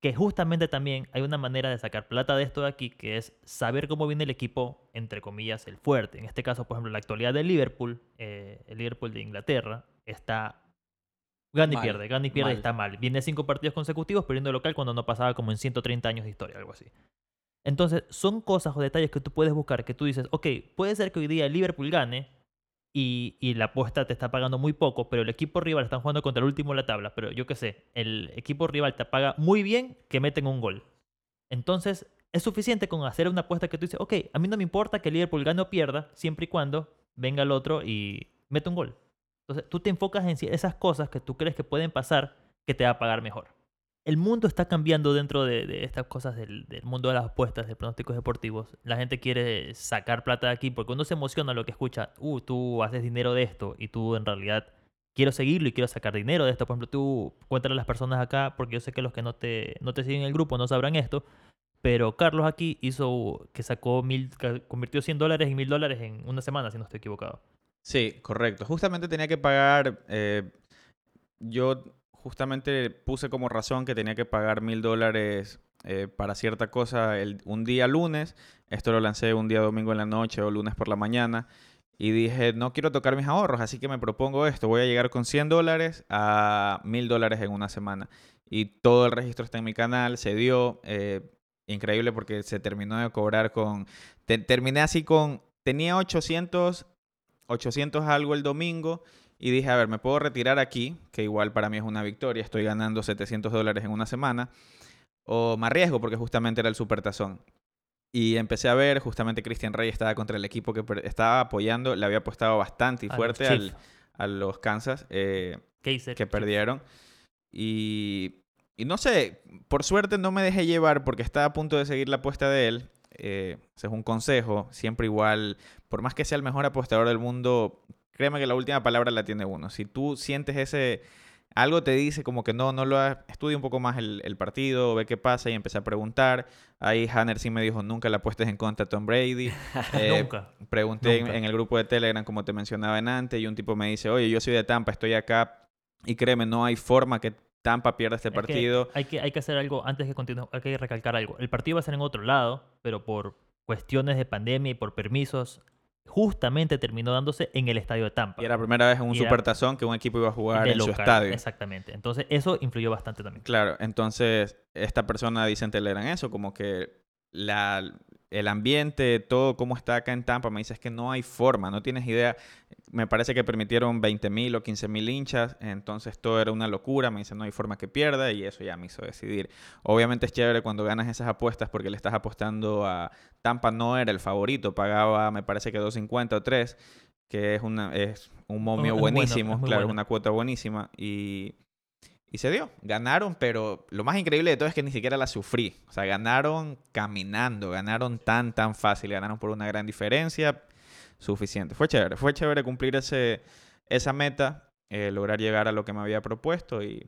que justamente también hay una manera de sacar plata de esto de aquí, que es saber cómo viene el equipo, entre comillas, el fuerte. En este caso, por ejemplo, la actualidad de Liverpool, eh, el Liverpool de Inglaterra, está... Gana y Mal, pierde, gana y pierde y mal. está mal. Viene cinco partidos consecutivos perdiendo local cuando no pasaba como en 130 años de historia, algo así. Entonces, son cosas o detalles que tú puedes buscar, que tú dices, ok, puede ser que hoy día el Liverpool gane y, y la apuesta te está pagando muy poco, pero el equipo rival están jugando contra el último de la tabla, pero yo qué sé, el equipo rival te paga muy bien que meten un gol. Entonces, es suficiente con hacer una apuesta que tú dices, ok, a mí no me importa que el Liverpool gane o pierda, siempre y cuando venga el otro y mete un gol. Entonces, tú te enfocas en esas cosas que tú crees que pueden pasar que te va a pagar mejor. El mundo está cambiando dentro de, estas cosas del, mundo de las apuestas, de pronósticos deportivos. La gente quiere sacar plata de aquí porque uno se emociona lo que escucha. Uh, tú haces dinero de esto y tú en realidad quiero seguirlo y quiero sacar dinero de esto. Por ejemplo, tú cuéntale a las personas acá, porque yo sé que los que no te, no te siguen en el grupo no sabrán esto. Pero Carlos aquí hizo que sacó mil, convirtió 100 dólares en mil dólares en una semana, si no estoy equivocado. Sí, correcto. Justamente tenía que pagar, eh, yo justamente puse como razón que tenía que pagar mil dólares eh, para cierta cosa el- un día lunes. Esto lo lancé un día domingo en la noche o lunes por la mañana. Y dije, no quiero tocar mis ahorros, así que me propongo esto. Voy a llegar con 100 dólares a mil dólares en una semana. Y todo el registro está en mi canal, se dio. eh, increíble porque se terminó de cobrar con... te- terminé así con... Tenía 800 800 algo el domingo y dije, a ver, me puedo retirar aquí, que igual para mí es una victoria, estoy ganando 700 dólares en una semana, o me arriesgo porque justamente era el supertazón. Y empecé a ver, justamente Christian Rey estaba contra el equipo que estaba apoyando, le había apostado bastante y A fuerte al- a los Kansas, eh, que perdieron. Y, y no sé, por suerte no me dejé llevar porque estaba a punto de seguir la apuesta de él. Eh, ese es un consejo, siempre igual, por más que sea el mejor apostador del mundo, créeme que la última palabra la tiene uno. Si tú sientes ese, algo te dice como que no, no lo ha, estudia un poco más el, el partido, ve qué pasa y empecé a preguntar. Ahí Hanner sí me dijo, nunca le apuestes en contra a Tom Brady. Eh, Nunca. Pregunté en, en el grupo de Telegram, como te mencionaba en antes, y un tipo me dice, oye, yo soy de Tampa, estoy acá, y créeme, no hay forma que Tampa pierda este que partido. hay, que, hay que hacer algo, antes que continúe, hay que recalcar algo. El partido va a ser en otro lado, pero por cuestiones de pandemia y por permisos, justamente terminó dándose en el estadio de Tampa. Y era la primera vez en un supertazón que un equipo iba a jugar en su estadio. Exactamente. Entonces, eso influyó bastante también. Claro, entonces esta persona dice en eso, como que la, el ambiente, todo como está acá en Tampa, me dice es que no hay forma, no tienes idea. Me parece que permitieron 20 mil o 15 mil hinchas, entonces todo era una locura. Me dice no hay forma que pierda y eso ya me hizo decidir. Obviamente es chévere cuando ganas esas apuestas porque le estás apostando a Tampa, no era el favorito, pagaba me parece que 2.50 o 3, que es, una, es un momio es bueno, buenísimo, es claro, es bueno. una cuota buenísima y y se dio, ganaron, pero lo más increíble de todo es que ni siquiera la sufrí. O sea, ganaron caminando, ganaron tan, tan fácil, ganaron por una gran diferencia, suficiente. Fue chévere, fue chévere cumplir ese, esa meta, eh, lograr llegar a lo que me había propuesto y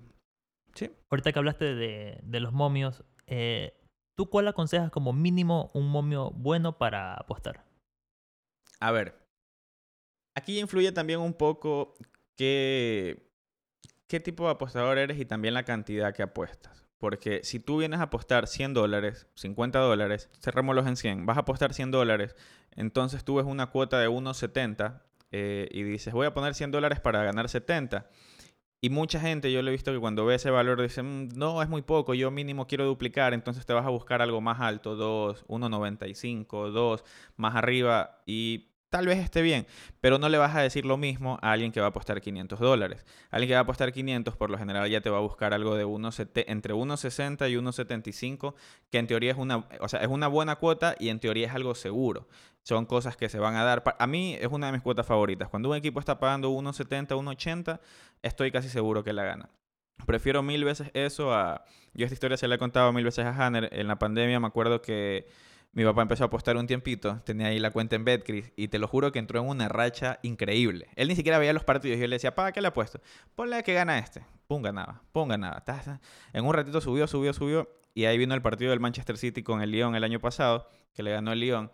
sí. Ahorita que hablaste de, de los momios, eh, ¿tú cuál aconsejas como mínimo un momio bueno para apostar? A ver, aquí influye también un poco qué, qué tipo de apostador eres y también la cantidad que apuestas. Porque si tú vienes a apostar 100 dólares, 50 dólares, cerrémoslos en 100, vas a apostar 100 dólares, entonces tú ves una cuota de 1.70 eh, y dices, voy a poner 100 dólares para ganar 70. Y mucha gente, yo lo he visto que cuando ve ese valor dicen, "Mm, no, es muy poco, yo mínimo quiero duplicar, entonces te vas a buscar algo más alto, 2, 1.95, 2, más arriba y tal vez esté bien, pero no le vas a decir lo mismo a alguien que va a apostar 500 dólares. Alguien que va a apostar 500 por lo general ya te va a buscar algo de 1.70 entre 1.60 y 1.75, que en teoría es una, o sea, es una buena cuota y en teoría es algo seguro. Son cosas que se van a dar. A mí es una de mis cuotas favoritas. Cuando un equipo está pagando 1.70, 1.80, estoy casi seguro que la gana. Prefiero mil veces eso a... Yo esta historia se la he contado mil veces a Hanner. En la pandemia me acuerdo que mi papá empezó a apostar un tiempito. Tenía ahí la cuenta en Betcris. Y te lo juro que entró en una racha increíble. Él ni siquiera veía los partidos. Yo le decía, pa, ¿qué le apuesto? Ponle a que gana este. Pum, ganaba. Pum, ganaba. En un ratito subió, subió, subió. Y ahí vino el partido del Manchester City con el Lyon el año pasado. Que le ganó el Lyon.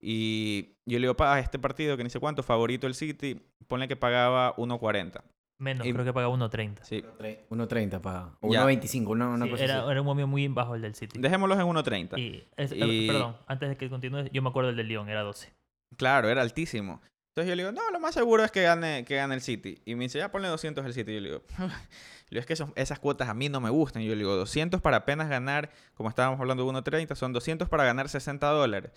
Y yo le digo, pa, este partido que ni sé cuánto, favorito el City. Ponle que pagaba 1.40. Menos, Y- creo que paga 1.30. Sí. 1.30 paga. O Ya. 1.25, una, una Sí, cosa era, así. era un momio muy bajo el del City. Dejémoslos en 1.30. Y, es- eh, Y- Perdón, antes de que continúes, yo me acuerdo del de León, era 12. Claro, era altísimo. Entonces yo le digo, no, lo más seguro es que gane, que gane el City. Y me dice, ya ponle 200 el City. Y yo le digo, es que esos- esas cuotas a mí no me gustan. Y yo le digo, 200 para apenas ganar, como estábamos hablando de 1.30, son 200 para ganar 60 dólares.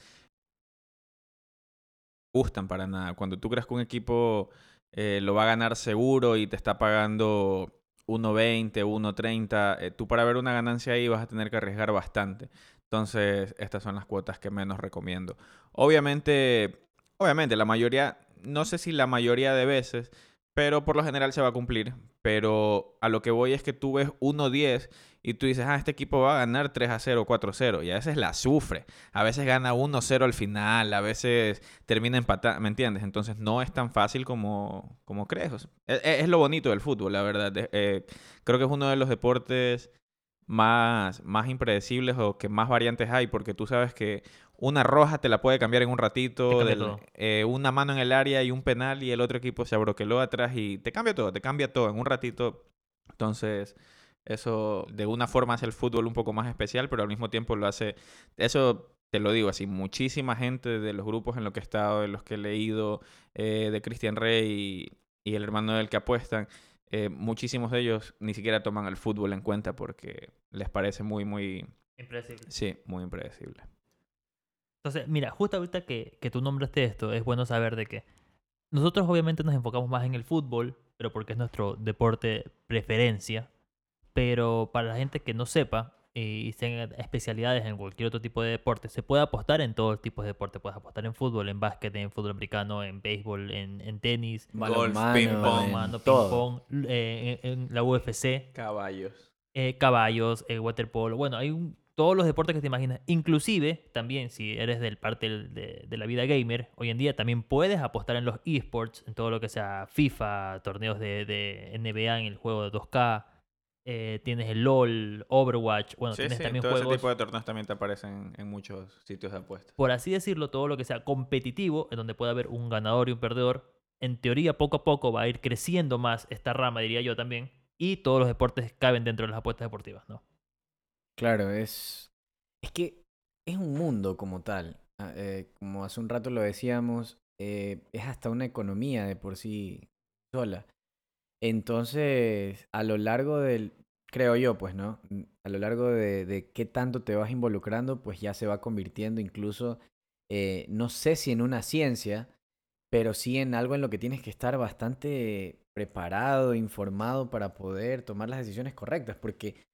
Gustan para nada. Cuando tú crees que un equipo eh, lo va a ganar seguro y te está pagando 1.20, 1.30, eh, tú para ver una ganancia ahí vas a tener que arriesgar bastante. Entonces, estas son las cuotas que menos recomiendo. Obviamente, obviamente, la mayoría, no sé si la mayoría de veces, pero por lo general se va a cumplir. Pero a lo que voy es que tú ves 1-10 y tú dices, ah, este equipo va a ganar 3 a 0, 4 a 0. Y a veces la sufre. A veces gana 1 0 al final, a veces termina empatando, ¿me entiendes? Entonces no es tan fácil como, como crees. O sea, es, lo bonito del fútbol, la verdad. Eh, creo que es uno de los deportes más, más impredecibles o que más variantes hay, porque tú sabes que una roja te la puede cambiar en un ratito, del- eh, una mano en el área y un penal y el otro equipo se abroqueló atrás y te cambia todo, te cambia todo en un ratito. Entonces, eso de una forma hace el fútbol un poco más especial, pero al mismo tiempo lo hace, eso te lo digo así, muchísima gente de los grupos en los que he estado, de los que he leído, eh, de Cristian Rey y, y el hermano del que apuestan, eh, muchísimos de ellos ni siquiera toman el fútbol en cuenta porque les parece muy, muy, Impredecible. sí, muy impredecible. Entonces, mira, justo ahorita que, que tú nombraste esto, es bueno saber de que nosotros obviamente nos enfocamos más en el fútbol, pero porque es nuestro deporte preferencia. Pero para la gente que no sepa y tenga especialidades en cualquier otro tipo de deporte, se puede apostar en todo tipo de deporte. Puedes apostar en fútbol, en básquet, en fútbol americano, en béisbol, en, en tenis, Balonmano, ping-pong, ping-pong, eh, en, en la UFC, Caballos. eh, caballos, el waterpolo. Bueno, hay un- todos los deportes que te imaginas. Inclusive, también, si eres del parte de, de la vida gamer, hoy en día también puedes apostar en los esports, en todo lo que sea FIFA, torneos de, de NBA en el juego de 2K. eh, tienes el LOL, Overwatch. Bueno, sí, tienes sí, también todo ese juegos, tipo de torneos también te aparecen en muchos sitios de apuestas. por así decirlo, todo lo que sea competitivo, en donde puede haber un ganador y un perdedor. En teoría, poco a poco va a ir creciendo más esta rama, diría yo también. Y todos los deportes caben dentro de las apuestas deportivas, ¿no? Claro, es. Es que es un mundo como tal. Ah, eh, como hace un rato lo decíamos, eh, es hasta una economía de por sí sola. Entonces, a lo largo del. creo yo, pues, ¿no? Mm, A lo largo de, de qué tanto te vas involucrando, pues ya se va convirtiendo incluso, eh, no sé si en una ciencia, pero sí en algo en lo que tienes que estar bastante preparado, informado para poder tomar las decisiones correctas, porque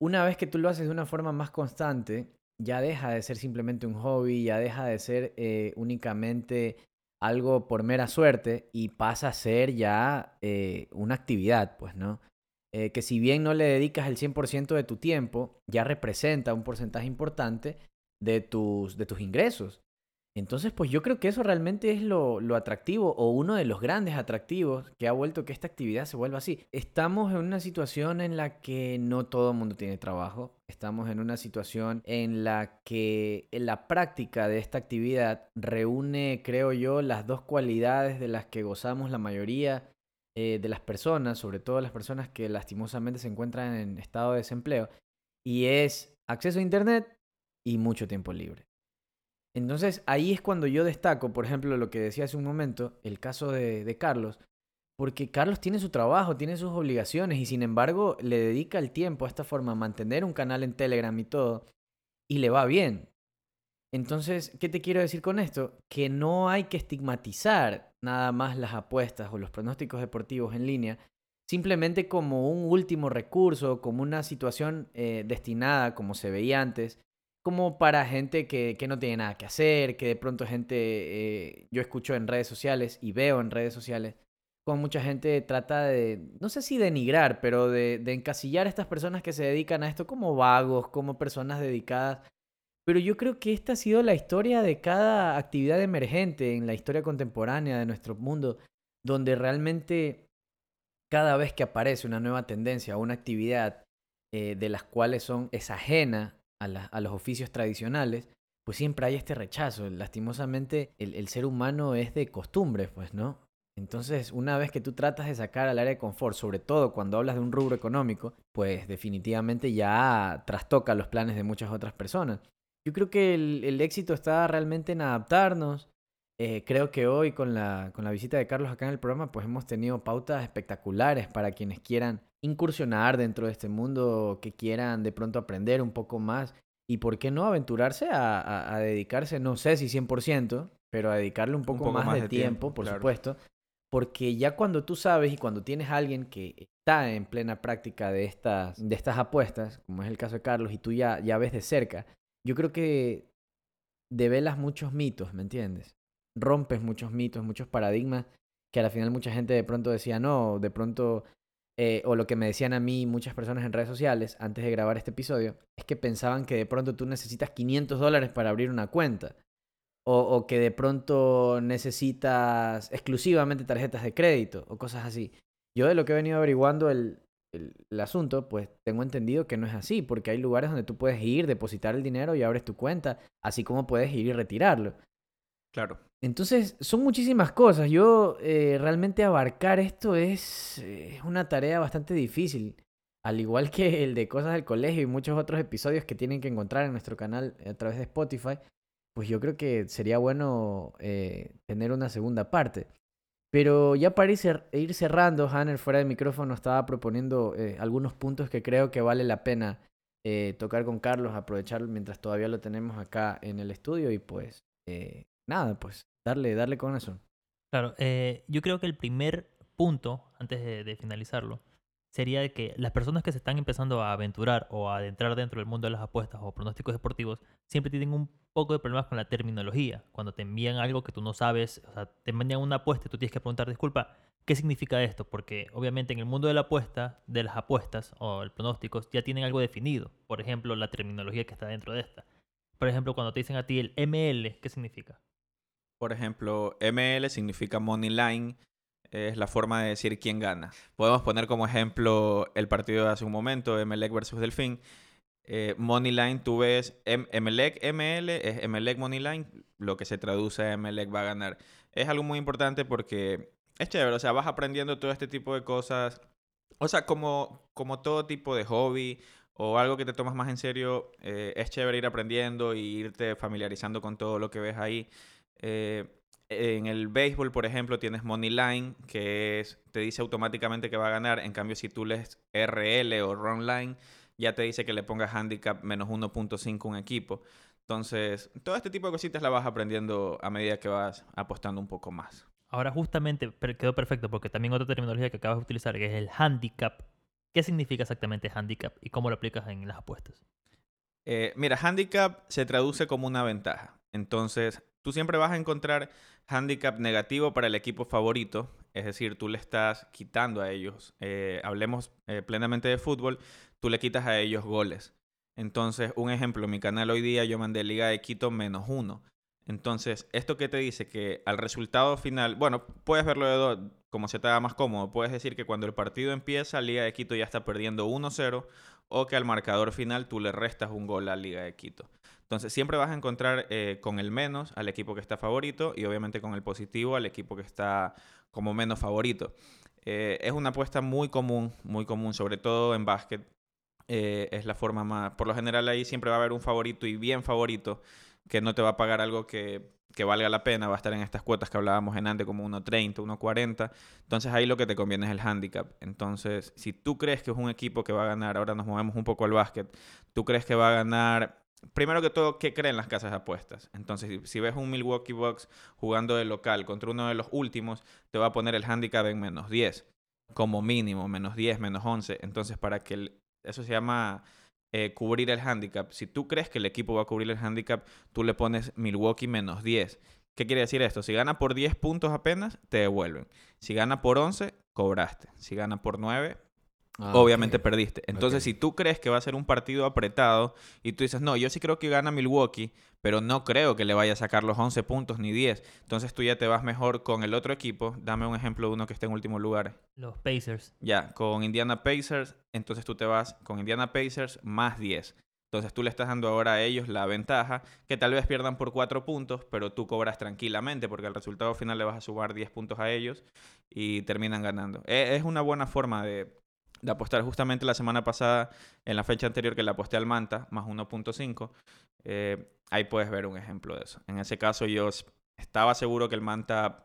una vez que tú lo haces de una forma más constante, ya deja de ser simplemente un hobby, ya deja de ser eh, únicamente algo por mera suerte y pasa a ser ya eh, una actividad, pues, ¿no? Eh, que si bien no le dedicas el 100% de tu tiempo, ya representa un porcentaje importante de tus, de tus ingresos. Entonces, pues yo creo que eso realmente es lo, atractivo o uno de los grandes atractivos que ha vuelto que esta actividad se vuelva así. Estamos en una situación en la que no todo el mundo tiene trabajo. Estamos en una situación en la que la práctica de esta actividad reúne, creo yo, las dos cualidades de las que gozamos la mayoría eh, de las personas, sobre todo las personas que lastimosamente se encuentran en estado de desempleo, y es acceso a Internet y mucho tiempo libre. Entonces ahí es cuando yo destaco, por ejemplo, lo que decía hace un momento, el caso de, Carlos, porque Carlos tiene su trabajo, tiene sus obligaciones y sin embargo le dedica el tiempo a esta forma mantener un canal en Telegram y todo, y le va bien. Entonces, ¿qué te quiero decir con esto? Que no hay que estigmatizar nada más las apuestas o los pronósticos deportivos en línea, simplemente como un último recurso, como una situación eh, destinada, como se veía antes, como para gente que, que no tiene nada que hacer, que de pronto gente, eh, yo escucho en redes sociales y veo en redes sociales, como mucha gente trata de, no sé si denigrar, pero de, de encasillar a estas personas que se dedican a esto como vagos, como personas dedicadas. Pero yo creo que esta ha sido la historia de cada actividad emergente en la historia contemporánea de nuestro mundo, donde realmente cada vez que aparece una nueva tendencia o una actividad eh, de las cuales son, es ajena a, los oficios tradicionales, pues siempre hay este rechazo. Lastimosamente, el, ser humano es de costumbres, pues, ¿no? Entonces, una vez que tú tratas de sacar al área de confort, sobre todo cuando hablas de un rubro económico, pues definitivamente ya trastoca los planes de muchas otras personas. Yo creo que el éxito está realmente en adaptarnos. Eh, creo que hoy con la, con la visita de Carlos acá en el programa, pues hemos tenido pautas espectaculares para quienes quieran incursionar dentro de este mundo, que quieran de pronto aprender un poco más y por qué no aventurarse a, a- a dedicarse, no sé si 100%, pero a dedicarle un poco, poco más, más de, de tiempo, tiempo, por claro. supuesto, porque ya cuando tú sabes y cuando tienes a alguien que está en plena práctica de estas, de estas apuestas, como es el caso de Carlos, y tú ya, ya ves de cerca, yo creo que develas muchos mitos, ¿me entiendes? Rompes muchos mitos, muchos paradigmas que al final mucha gente de pronto decía no, de pronto, eh, o lo que me decían a mí muchas personas en redes sociales antes de grabar este episodio, es que pensaban que de pronto tú necesitas 500 dólares para abrir una cuenta. O, o que de pronto necesitas exclusivamente tarjetas de crédito o cosas así. Yo de lo que he venido averiguando el, el, el asunto, pues tengo entendido que no es así, porque hay lugares donde tú puedes ir, depositar el dinero y abres tu cuenta, así como puedes ir y retirarlo. Claro. Entonces, son muchísimas cosas. Yo eh, realmente abarcar esto es, eh, es una tarea bastante difícil. Al igual que el de cosas del colegio y muchos otros episodios que tienen que encontrar en nuestro canal a través de Spotify, pues yo creo que sería bueno eh, tener una segunda parte. Pero ya para ir, cer- ir cerrando, Hanner fuera del micrófono estaba proponiendo eh, algunos puntos que creo que vale la pena tocar con Carlos, aprovechar mientras todavía lo tenemos acá en el estudio y pues nada, pues darle, darle con eso. Claro, eh, yo creo que el primer punto, antes de, finalizarlo, sería que las personas que se están empezando a aventurar o a adentrar dentro del mundo de las apuestas o pronósticos deportivos siempre tienen un poco de problemas con la terminología. Cuando te envían algo que tú no sabes, o sea, te envían una apuesta y tú tienes que preguntar, disculpa, ¿qué significa esto? Porque obviamente en el mundo de la apuesta, de las apuestas o el pronósticos, ya tienen algo definido. Por ejemplo, la terminología que está dentro de esta. Por ejemplo, cuando te dicen a ti el ML, ¿qué significa? Por ejemplo, ML significa Money Line, es la forma de decir quién gana. Podemos poner como ejemplo el partido de hace un momento, Emelec versus Delfín. Eh, money Line, tú ves em- Emelec, ML, es Emelec Money Line, lo que se traduce a Emelec va a ganar. Es algo muy importante porque es chévere, o sea, vas aprendiendo todo este tipo de cosas. O sea, como, como todo tipo de hobby o algo que te tomas más en serio, eh, es chévere ir aprendiendo y irte familiarizando con todo lo que ves ahí. Eh, en el béisbol, por ejemplo, tienes Money Line, que es, te dice automáticamente que va a ganar. En cambio, si tú lees RL o Run Line, ya te dice que le pongas handicap menos 1.5 un equipo. Entonces, todo este tipo de cositas la vas aprendiendo a medida que vas apostando un poco más. Ahora justamente quedó perfecto porque también otra terminología que acabas de utilizar que es el handicap. ¿Qué significa exactamente handicap y cómo lo aplicas en las apuestas? Eh, mira, handicap se traduce como una ventaja. Entonces, tú siempre vas a encontrar handicap negativo para el equipo favorito. Es decir, tú le estás quitando a ellos. eh, hablemos eh, plenamente de fútbol. Tú le quitas a ellos goles. Entonces, un ejemplo, en mi canal hoy día yo mandé Liga de Quito menos uno. Entonces, ¿esto qué te dice? Que al resultado final, bueno, puedes verlo de dos, como se te haga más cómodo. Puedes decir que cuando el partido empieza, Liga de Quito ya está perdiendo 1-0 o que al marcador final tú le restas un gol a Liga de Quito. Entonces, siempre vas a encontrar eh, con el menos al equipo que está favorito y obviamente con el positivo al equipo que está como menos favorito. Eh, es una apuesta muy común, muy común, sobre todo en básquet. Eh, es la forma más... Por lo general ahí siempre va a haber un favorito y bien favorito que no te va a pagar algo que, que valga la pena, va a estar en estas cuotas que hablábamos en antes como 1.30, 1.40. Entonces ahí lo que te conviene es el handicap. Entonces, si tú crees que es un equipo que va a ganar, ahora nos movemos un poco al básquet, tú crees que va a ganar, primero que todo, ¿qué creen las casas de apuestas? Entonces, si, ves un Milwaukee Bucks jugando de local contra uno de los últimos, te va a poner el handicap en menos 10, como mínimo, menos 10, menos 11. Entonces, para que eso se llama eh, cubrir el handicap. Si tú crees que el equipo va a cubrir el handicap, tú le pones Milwaukee menos 10. ¿Qué quiere decir esto? Si gana por 10 puntos apenas, te devuelven. Si gana por 11, cobraste. Si gana por 9, Ah, obviamente perdiste. Entonces, si tú crees que va a ser un partido apretado y tú dices, no, yo sí creo que gana Milwaukee, pero no creo que le vaya a sacar los 11 puntos ni 10, entonces tú ya te vas mejor con el otro equipo. Dame un ejemplo de uno que esté en último lugar. Los Pacers. Ya, con Indiana Pacers, entonces tú te vas con Indiana Pacers más 10. Entonces tú le estás dando ahora a ellos la ventaja, que tal vez pierdan por 4 puntos, pero tú cobras tranquilamente porque al resultado final le vas a sumar 10 puntos a ellos y terminan ganando. E- Es una buena forma de, de apostar. Justamente la semana pasada, en la fecha anterior que le aposté al Manta, más 1.5, eh, ahí puedes ver un ejemplo de eso. En ese caso yo estaba seguro que el Manta...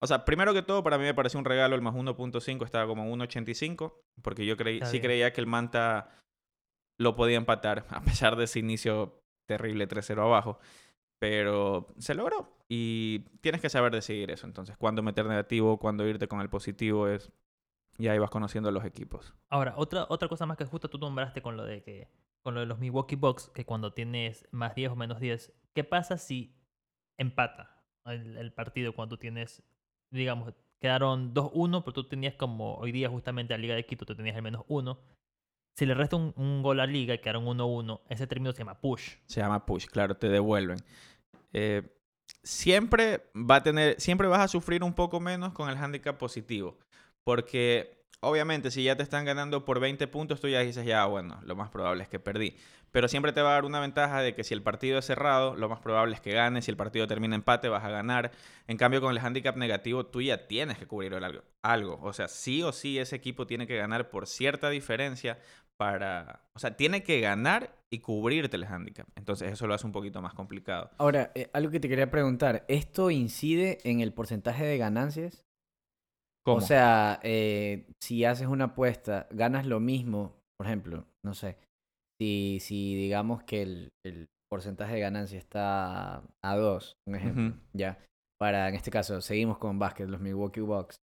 O sea, primero que todo, para mí me pareció un regalo el más 1.5, estaba como 1.85, porque yo creí, sí creía que el Manta lo podía empatar, a pesar de ese inicio terrible 3-0 abajo. Pero se logró y tienes que saber decidir eso. Entonces, cuándo meter negativo, cuándo irte con el positivo es... Y ahí vas conociendo los equipos. Ahora, otra, otra cosa más que justo tú nombraste con lo de que con lo de los Milwaukee Bucks, que cuando tienes más 10 o menos 10, ¿qué pasa si empata el, el partido cuando tienes, digamos, quedaron 2-1, pero tú tenías como hoy día justamente a Liga de Quito, tú tenías el menos 1. Si le resta un, un gol a Liga y quedaron 1-1, ese término se llama push. Se llama push, claro, te devuelven. Eh, siempre va a tener, siempre vas a sufrir un poco menos con el handicap positivo. Porque obviamente si ya te están ganando por 20 puntos, tú ya dices, ya, bueno, lo más probable es que perdí. Pero siempre te va a dar una ventaja de que si el partido es cerrado, lo más probable es que ganes. Si el partido termina empate, vas a ganar. En cambio, con el handicap negativo, tú ya tienes que cubrir algo. O sea, sí o sí ese equipo tiene que ganar por cierta diferencia para... O sea, tiene que ganar y cubrirte el handicap. Entonces eso lo hace un poquito más complicado. Ahora, eh, algo que te quería preguntar, ¿esto incide en el porcentaje de ganancias? ¿Cómo? O sea, eh, si haces una apuesta, ganas lo mismo, por ejemplo, no sé, si, si digamos que el, el porcentaje de ganancia está a 2, un ejemplo, ya, para, en este caso, seguimos con básquet, los Milwaukee Bucks.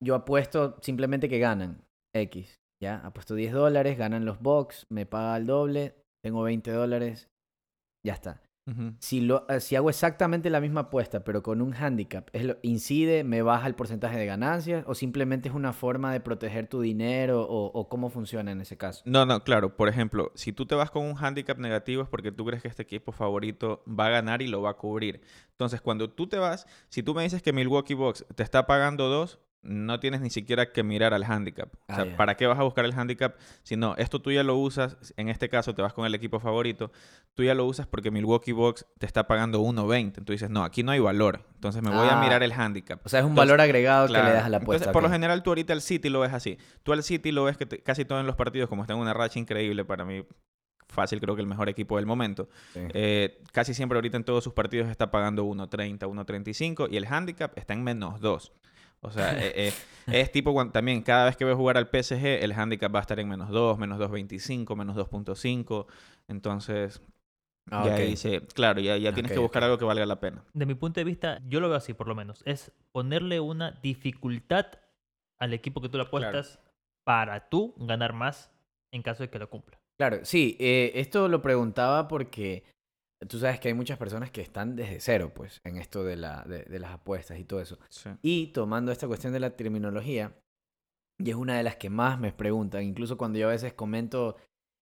Yo apuesto simplemente que ganan X, ya, apuesto 10 dólares, ganan los Bucks, me paga el doble, tengo 20 dólares, ya está. Si, lo, eh, si hago exactamente la misma apuesta, pero con un handicap, ¿es lo- ¿incide, me baja el porcentaje de ganancias? ¿O simplemente es una forma de proteger tu dinero? ¿O, o cómo funciona en ese caso? No, no, claro. Por ejemplo, si tú te vas con un handicap negativo es porque tú crees que este equipo favorito va a ganar y lo va a cubrir. Entonces, cuando tú te vas, si tú me dices que Milwaukee Bucks te está pagando dos, no tienes ni siquiera que mirar al handicap. O Ah, sea. ¿para qué vas a buscar el handicap? Si no, esto tú ya lo usas, en este caso te vas con el equipo favorito, tú ya lo usas porque Milwaukee Bucks te está pagando 1.20. Entonces dices, no, aquí no hay valor. Entonces me voy a Ah. mirar el handicap. O sea, es un Entonces, valor agregado que le das a la Entonces, apuesta. por lo general, tú ahorita el City lo ves así. Tú al City lo ves que te- casi todos en los partidos, como está en una racha increíble para mí, fácil creo que el mejor equipo del momento. Sí. Eh, casi siempre ahorita en todos sus partidos está pagando 1.30, 1.35 y el handicap está en menos 2. O sea, eh, eh, es tipo cuando, también cada vez que ves jugar al PSG, el handicap va a estar en menos 2, menos 2.25, menos 2.5. Entonces, Ah, ya ok. dice, claro, ya, ya tienes que buscar algo que valga la pena. De mi punto de vista, yo lo veo así por lo menos. Es ponerle una dificultad al equipo que tú le apuestas para tú ganar más en caso de que lo cumpla. Claro, sí, eh, esto lo preguntaba porque tú sabes que hay muchas personas que están desde cero, pues, en esto de, la, de, de las apuestas y todo eso. Sí. Y tomando esta cuestión de la terminología, y es una de las que más me preguntan, incluso cuando yo a veces comento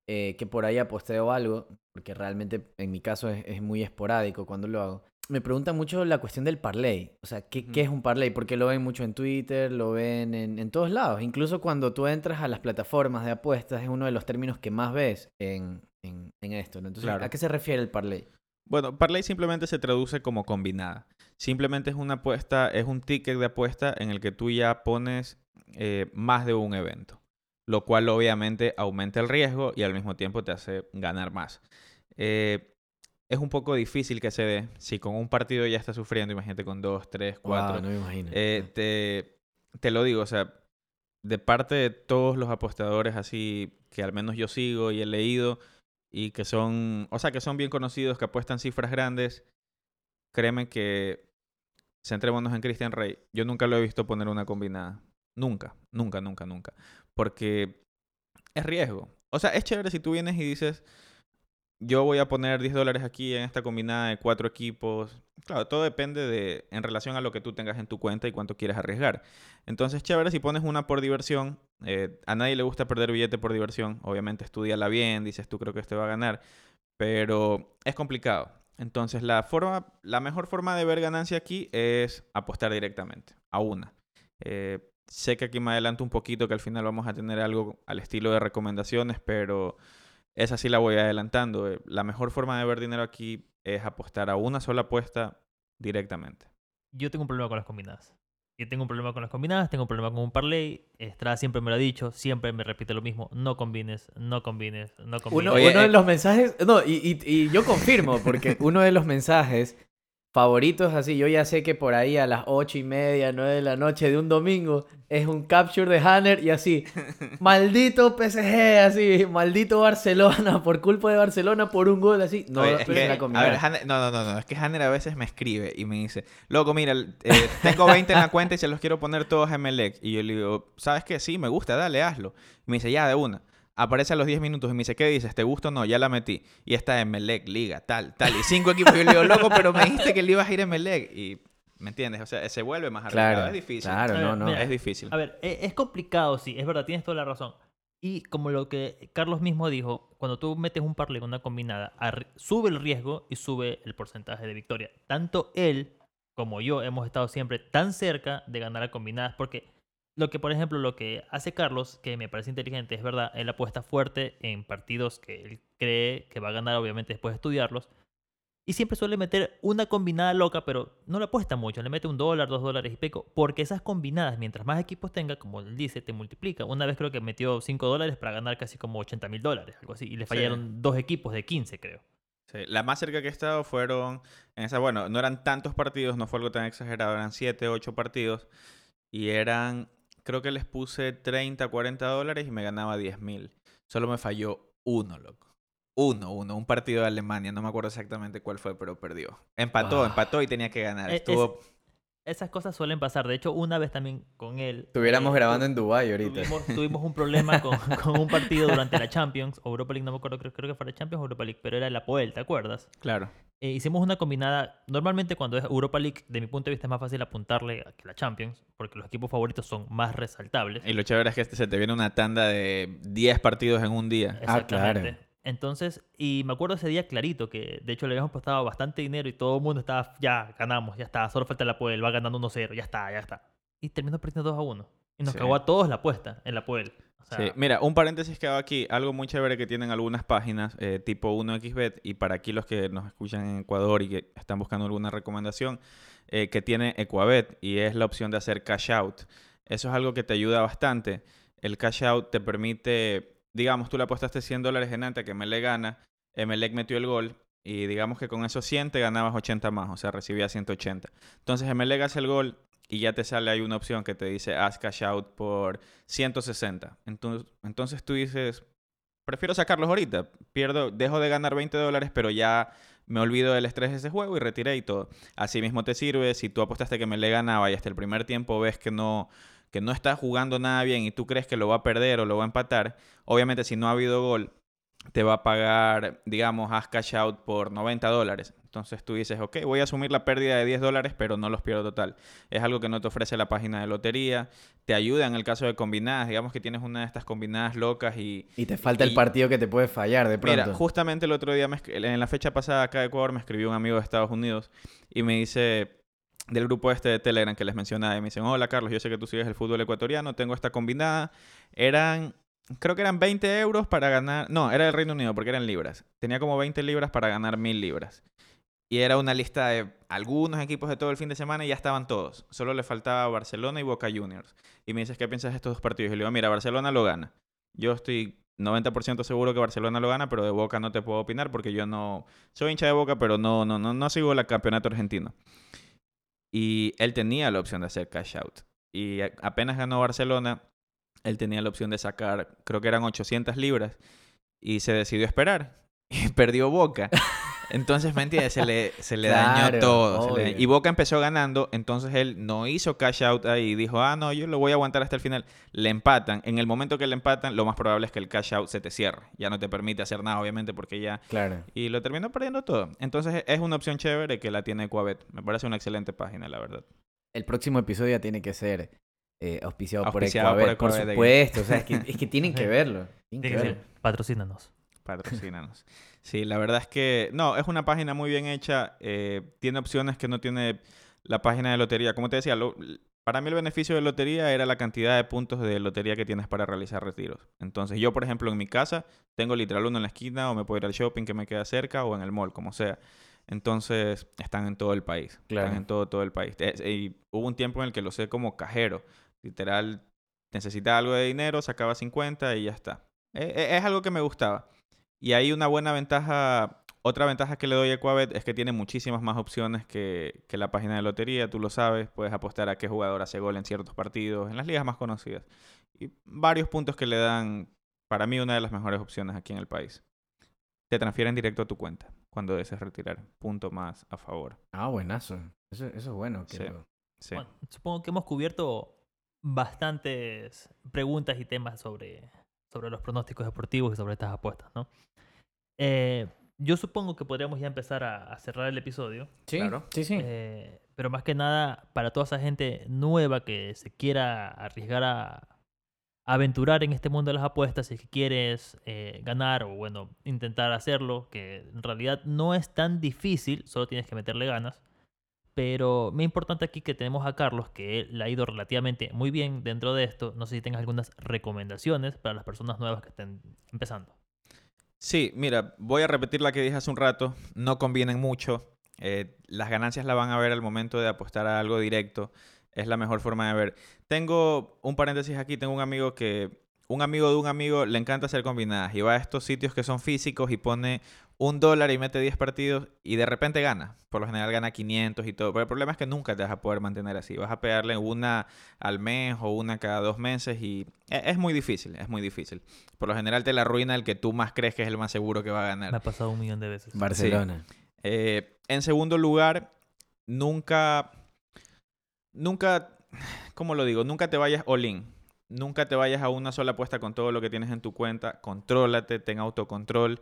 eh, que por ahí aposteo algo, porque realmente en mi caso es, es muy esporádico cuando lo hago, me preguntan mucho la cuestión del parlay. O sea, ¿qué, qué es Ujú. un parlay? Porque lo ven mucho en Twitter, lo ven en, en todos lados. Incluso cuando tú entras a las plataformas de apuestas, es uno de los términos que más ves en, en, en esto. ¿no? Entonces, Claro. ¿a qué se refiere el parlay? Bueno, parlay simplemente se traduce como combinada. Simplemente es una apuesta, es un ticket de apuesta en el que tú ya pones eh, más de un evento, lo cual obviamente aumenta el riesgo y al mismo tiempo te hace ganar más. Eh, es un poco difícil que se dé. Si con un partido ya está sufriendo, imagínate con dos, tres, cuatro. Wow, no me imagino. Eh, te, te lo digo, o sea, de parte de todos los apostadores así que al menos yo sigo y he leído y que son, o sea, que son bien conocidos, que apuestan cifras grandes, créeme que, centrémonos en Christian Rey, yo nunca lo he visto poner una combinada. Nunca, nunca, nunca, nunca. Porque es riesgo. O sea, es chévere si tú vienes y dices, yo voy a poner 10 dólares aquí en esta combinada de cuatro equipos. Claro, todo depende de en relación a lo que tú tengas en tu cuenta y cuánto quieres arriesgar. Entonces, chévere si pones una por diversión. eh, a nadie le gusta perder billete por diversión. Obviamente, estudiala bien, dices tú creo que este va a ganar. Pero es complicado. Entonces, la, forma, la mejor forma de ver ganancia aquí es apostar directamente a una. Eh, sé que aquí me adelanto un poquito, que al final vamos a tener algo al estilo de recomendaciones, pero esa sí la voy adelantando. Eh, La mejor forma de ver dinero aquí es apostar a una sola apuesta directamente. Yo tengo un problema con las combinadas. Yo tengo un problema con las combinadas, tengo un problema con un parlay. Estrada siempre me lo ha dicho, siempre me repite lo mismo. No combines, no combines, no combines. Uno, Oye, uno de eh, los mensajes, no, y, y- y yo confirmo, porque uno de los mensajes favoritos, así, yo ya sé que por ahí a las ocho y media, nueve de la noche de un domingo, es un capture de Hanner y así, maldito PSG, así, maldito Barcelona, por culpa de Barcelona, por un gol, así, no, Oye, es que, la a ver, Hanner- no, no, no, no, es que Hanner a veces me escribe y me dice, loco, mira, eh, tengo 20 en la cuenta y se los quiero poner todos a Melec. Y yo le digo, ¿sabes qué? Sí, me gusta, dale, hazlo. Y me dice, ya, de una. Aparece a los 10 minutos y me dice, ¿qué dices? ¿Te gusta o no? Ya la metí. Y está en Melec, Liga, tal, tal. Y cinco equipos. Y yo le digo, loco, pero me dijiste que le ibas a ir en Melec. Y, ¿me entiendes? O sea, se vuelve más arriesgado. Claro, es difícil. claro, A ver, no, no. mira, Es difícil. A ver, e- es complicado, sí, es verdad, tienes toda la razón. Y como lo que Carlos mismo dijo, cuando tú metes un parlay con una combinada, sube el riesgo y sube el porcentaje de victoria. Tanto él como yo hemos estado siempre tan cerca de ganar a combinadas, porque lo que, por ejemplo, lo que hace Carlos, que me parece inteligente, es verdad, él apuesta fuerte en partidos que él cree que va a ganar, obviamente, después de estudiarlos. Y siempre suele meter una combinada loca, pero no le apuesta mucho. Le mete un dólar, dos dólares y pico. Porque esas combinadas, mientras más equipos tenga, como él dice, te multiplica. Una vez creo que metió 5 dólares para ganar casi como 80 mil dólares, algo así. Y le Sí. fallaron dos equipos de 15, creo. Sí, La más cerca que he estado fueron, en esa, bueno, no eran tantos partidos, no fue algo tan exagerado, eran 7, 8 partidos y eran, creo que les puse 30, 40 dólares y me ganaba 10 mil. Solo me falló uno, loco. Uno, uno, un partido de Alemania, no me acuerdo exactamente cuál fue, pero perdió. Empató, empató y tenía que ganar. Es- Estuvo, Esas cosas suelen pasar. De hecho, una vez también con él. Estuviéramos eh, grabando en Dubái ahorita. Tuvimos, tuvimos un problema con, con un partido durante la Champions, o Europa League, no me acuerdo, creo, creo que fue la Champions o Europa League, pero era el Apoel, ¿te acuerdas? claro. Eh, hicimos una combinada. Normalmente, cuando es Europa League, de mi punto de vista, es más fácil apuntarle que la Champions, porque los equipos favoritos son más resaltables. Y lo chévere es que se te viene una tanda de 10 partidos en un día. Ah, claro. Entonces, y me acuerdo ese día clarito que de hecho le habíamos apostado bastante dinero y todo el mundo estaba, ya ganamos, ya está, solo falta el Apoel, va ganando 1-0, ya está, ya está. Y terminó perdiendo 2-1. Y nos Sí. cagó a todos la apuesta en la Apoel. O sea, Sí, mira, un paréntesis que hago aquí, algo muy chévere que tienen algunas páginas, eh, tipo 1xbet, y para aquí los que nos escuchan en Ecuador y que están buscando alguna recomendación, eh, que tiene Equabet, y es la opción de hacer cash out. Eso es algo que te ayuda bastante. El cash out te permite digamos, tú le apostaste 100 dólares en ante que Emelec gana, Emelec metió el gol y digamos que con esos 100 te ganabas 80 más, o sea, recibías 180. Entonces Emelec hace el gol y ya te sale ahí una opción que te dice haz cash out por 160. Entonces, entonces tú dices, prefiero sacarlos ahorita, pierdo, dejo de ganar 20 dólares, pero ya me olvido del estrés de ese juego y retiré y todo. Así mismo te sirve, si tú apostaste que me le ganaba y hasta el primer tiempo ves que no, que no está jugando nada bien y tú crees que lo va a perder o lo va a empatar, obviamente si no ha habido gol, te va a pagar, digamos, haz cash out por 90 dólares. Entonces tú dices, ok, voy a asumir la pérdida de 10 dólares, pero no los pierdo total. Es algo que no te ofrece la página de lotería. Te ayuda en el caso de combinadas. Digamos que tienes una de estas combinadas locas y... Y te falta el partido que te puede fallar de pronto. Mira, justamente el otro día, me en la fecha pasada acá de Ecuador, me escribió un amigo de Estados Unidos y me dice del grupo este de Telegram que les mencionaba y me dicen, hola Carlos, yo sé que tú sigues el fútbol ecuatoriano, tengo esta combinada. Eran, creo que eran 20 euros para ganar, no, era del Reino Unido porque eran libras. Tenía como 20 libras para ganar 1000 libras. Y era una lista de algunos equipos de todo el fin de semana y ya estaban todos. Solo le faltaba Barcelona y Boca Juniors. Y me dices, ¿qué piensas de estos dos partidos? Y le digo, mira, Barcelona lo gana. Yo estoy 90% seguro que Barcelona lo gana, pero de Boca no te puedo opinar porque yo no soy hincha de Boca, pero no no no no sigo el campeonato argentino. Y él tenía la opción de hacer cash out. Y apenas ganó Barcelona, él tenía la opción de sacar, creo que eran 800 libras y se decidió esperar perdió Boca. Entonces, ¿me entiendes? Se le, se le dañó todo. le- y Boca empezó ganando, entonces él no hizo cash out ahí. Dijo, ah, no, yo lo voy a aguantar hasta el final. Le empatan. En el momento que le empatan, lo más probable es que el cash out se te cierre. Ya no te permite hacer nada, obviamente, porque ya... Claro. Y lo terminó perdiendo todo. Entonces, es una opción chévere que la tiene Coabet. Me parece una excelente página, la verdad. El próximo episodio ya tiene que ser eh, auspiciado, Auspiciado por por Ecuabet, por, Ecuabet, supuesto. O sea, es que, es que tienen que verlo. Tienen Tiene que que verlo. ser, patrocínanos. Patrocínanos. Sí, la verdad es que no, es una página muy bien hecha. eh, tiene opciones que no tiene la página de lotería. Como te decía, lo- para mí el beneficio de lotería era la cantidad de puntos de lotería que tienes para realizar retiros. Entonces yo, por ejemplo, en mi casa tengo literal uno en la esquina o me puedo ir al shopping que me queda cerca o en el mall, como sea. Entonces están en todo el país. Claro. Están en todo, todo el país. Es- Y hubo un tiempo en el que lo sé como cajero. Literal, necesitaba algo de dinero, sacaba 50 y ya está. E- e- Es algo que me gustaba. Y hay una buena ventaja, otra ventaja que le doy a Equabet es que tiene muchísimas más opciones que, que la página de lotería, tú lo sabes, puedes apostar a qué jugador hace gol en ciertos partidos, en las ligas más conocidas. Y varios puntos que le dan, para mí, una de las mejores opciones aquí en el país. Te transfieren directo a tu cuenta cuando desees retirar. Punto más a favor. Ah, buenazo. Eso, eso es bueno. que Sí. lo- Sí. Bueno, supongo que hemos cubierto bastantes preguntas y temas sobre, sobre los pronósticos deportivos y sobre estas apuestas, ¿no? Eh, yo supongo que podríamos ya empezar a, a cerrar el episodio, Sí, Claro. sí, sí. eh, pero más que nada para toda esa gente nueva que se quiera arriesgar a, aventurar en este mundo de las apuestas, si es que quieres eh, ganar o bueno, intentar hacerlo, que en realidad no es tan difícil, solo tienes que meterle ganas. Pero me importante aquí que tenemos a Carlos, que él le ha ido relativamente muy bien dentro de esto. No sé si tengas algunas recomendaciones para las personas nuevas que estén empezando. Sí, mira, voy a repetir la que dije hace un rato. No convienen mucho. Eh, las ganancias las van a ver al momento de apostar a algo directo. Es la mejor forma de ver. Tengo un paréntesis aquí. Tengo un amigo que... Un amigo de un amigo le encanta hacer combinadas y va a estos sitios que son físicos y pone un dólar y mete 10 partidos y de repente gana. Por lo general gana 500 y todo. Pero el problema es que nunca te vas a poder mantener así. Vas a pegarle una al mes o una cada dos meses y e- es muy difícil, es muy difícil. Por lo general te la arruina el que tú más crees que es el más seguro que va a ganar. Me ha pasado un millón de veces. Barcelona. Eh, en segundo lugar, nunca, nunca, ¿cómo lo digo? Nunca te vayas all in. Nunca te vayas a una sola apuesta con todo lo que tienes en tu cuenta. Contrólate, ten autocontrol.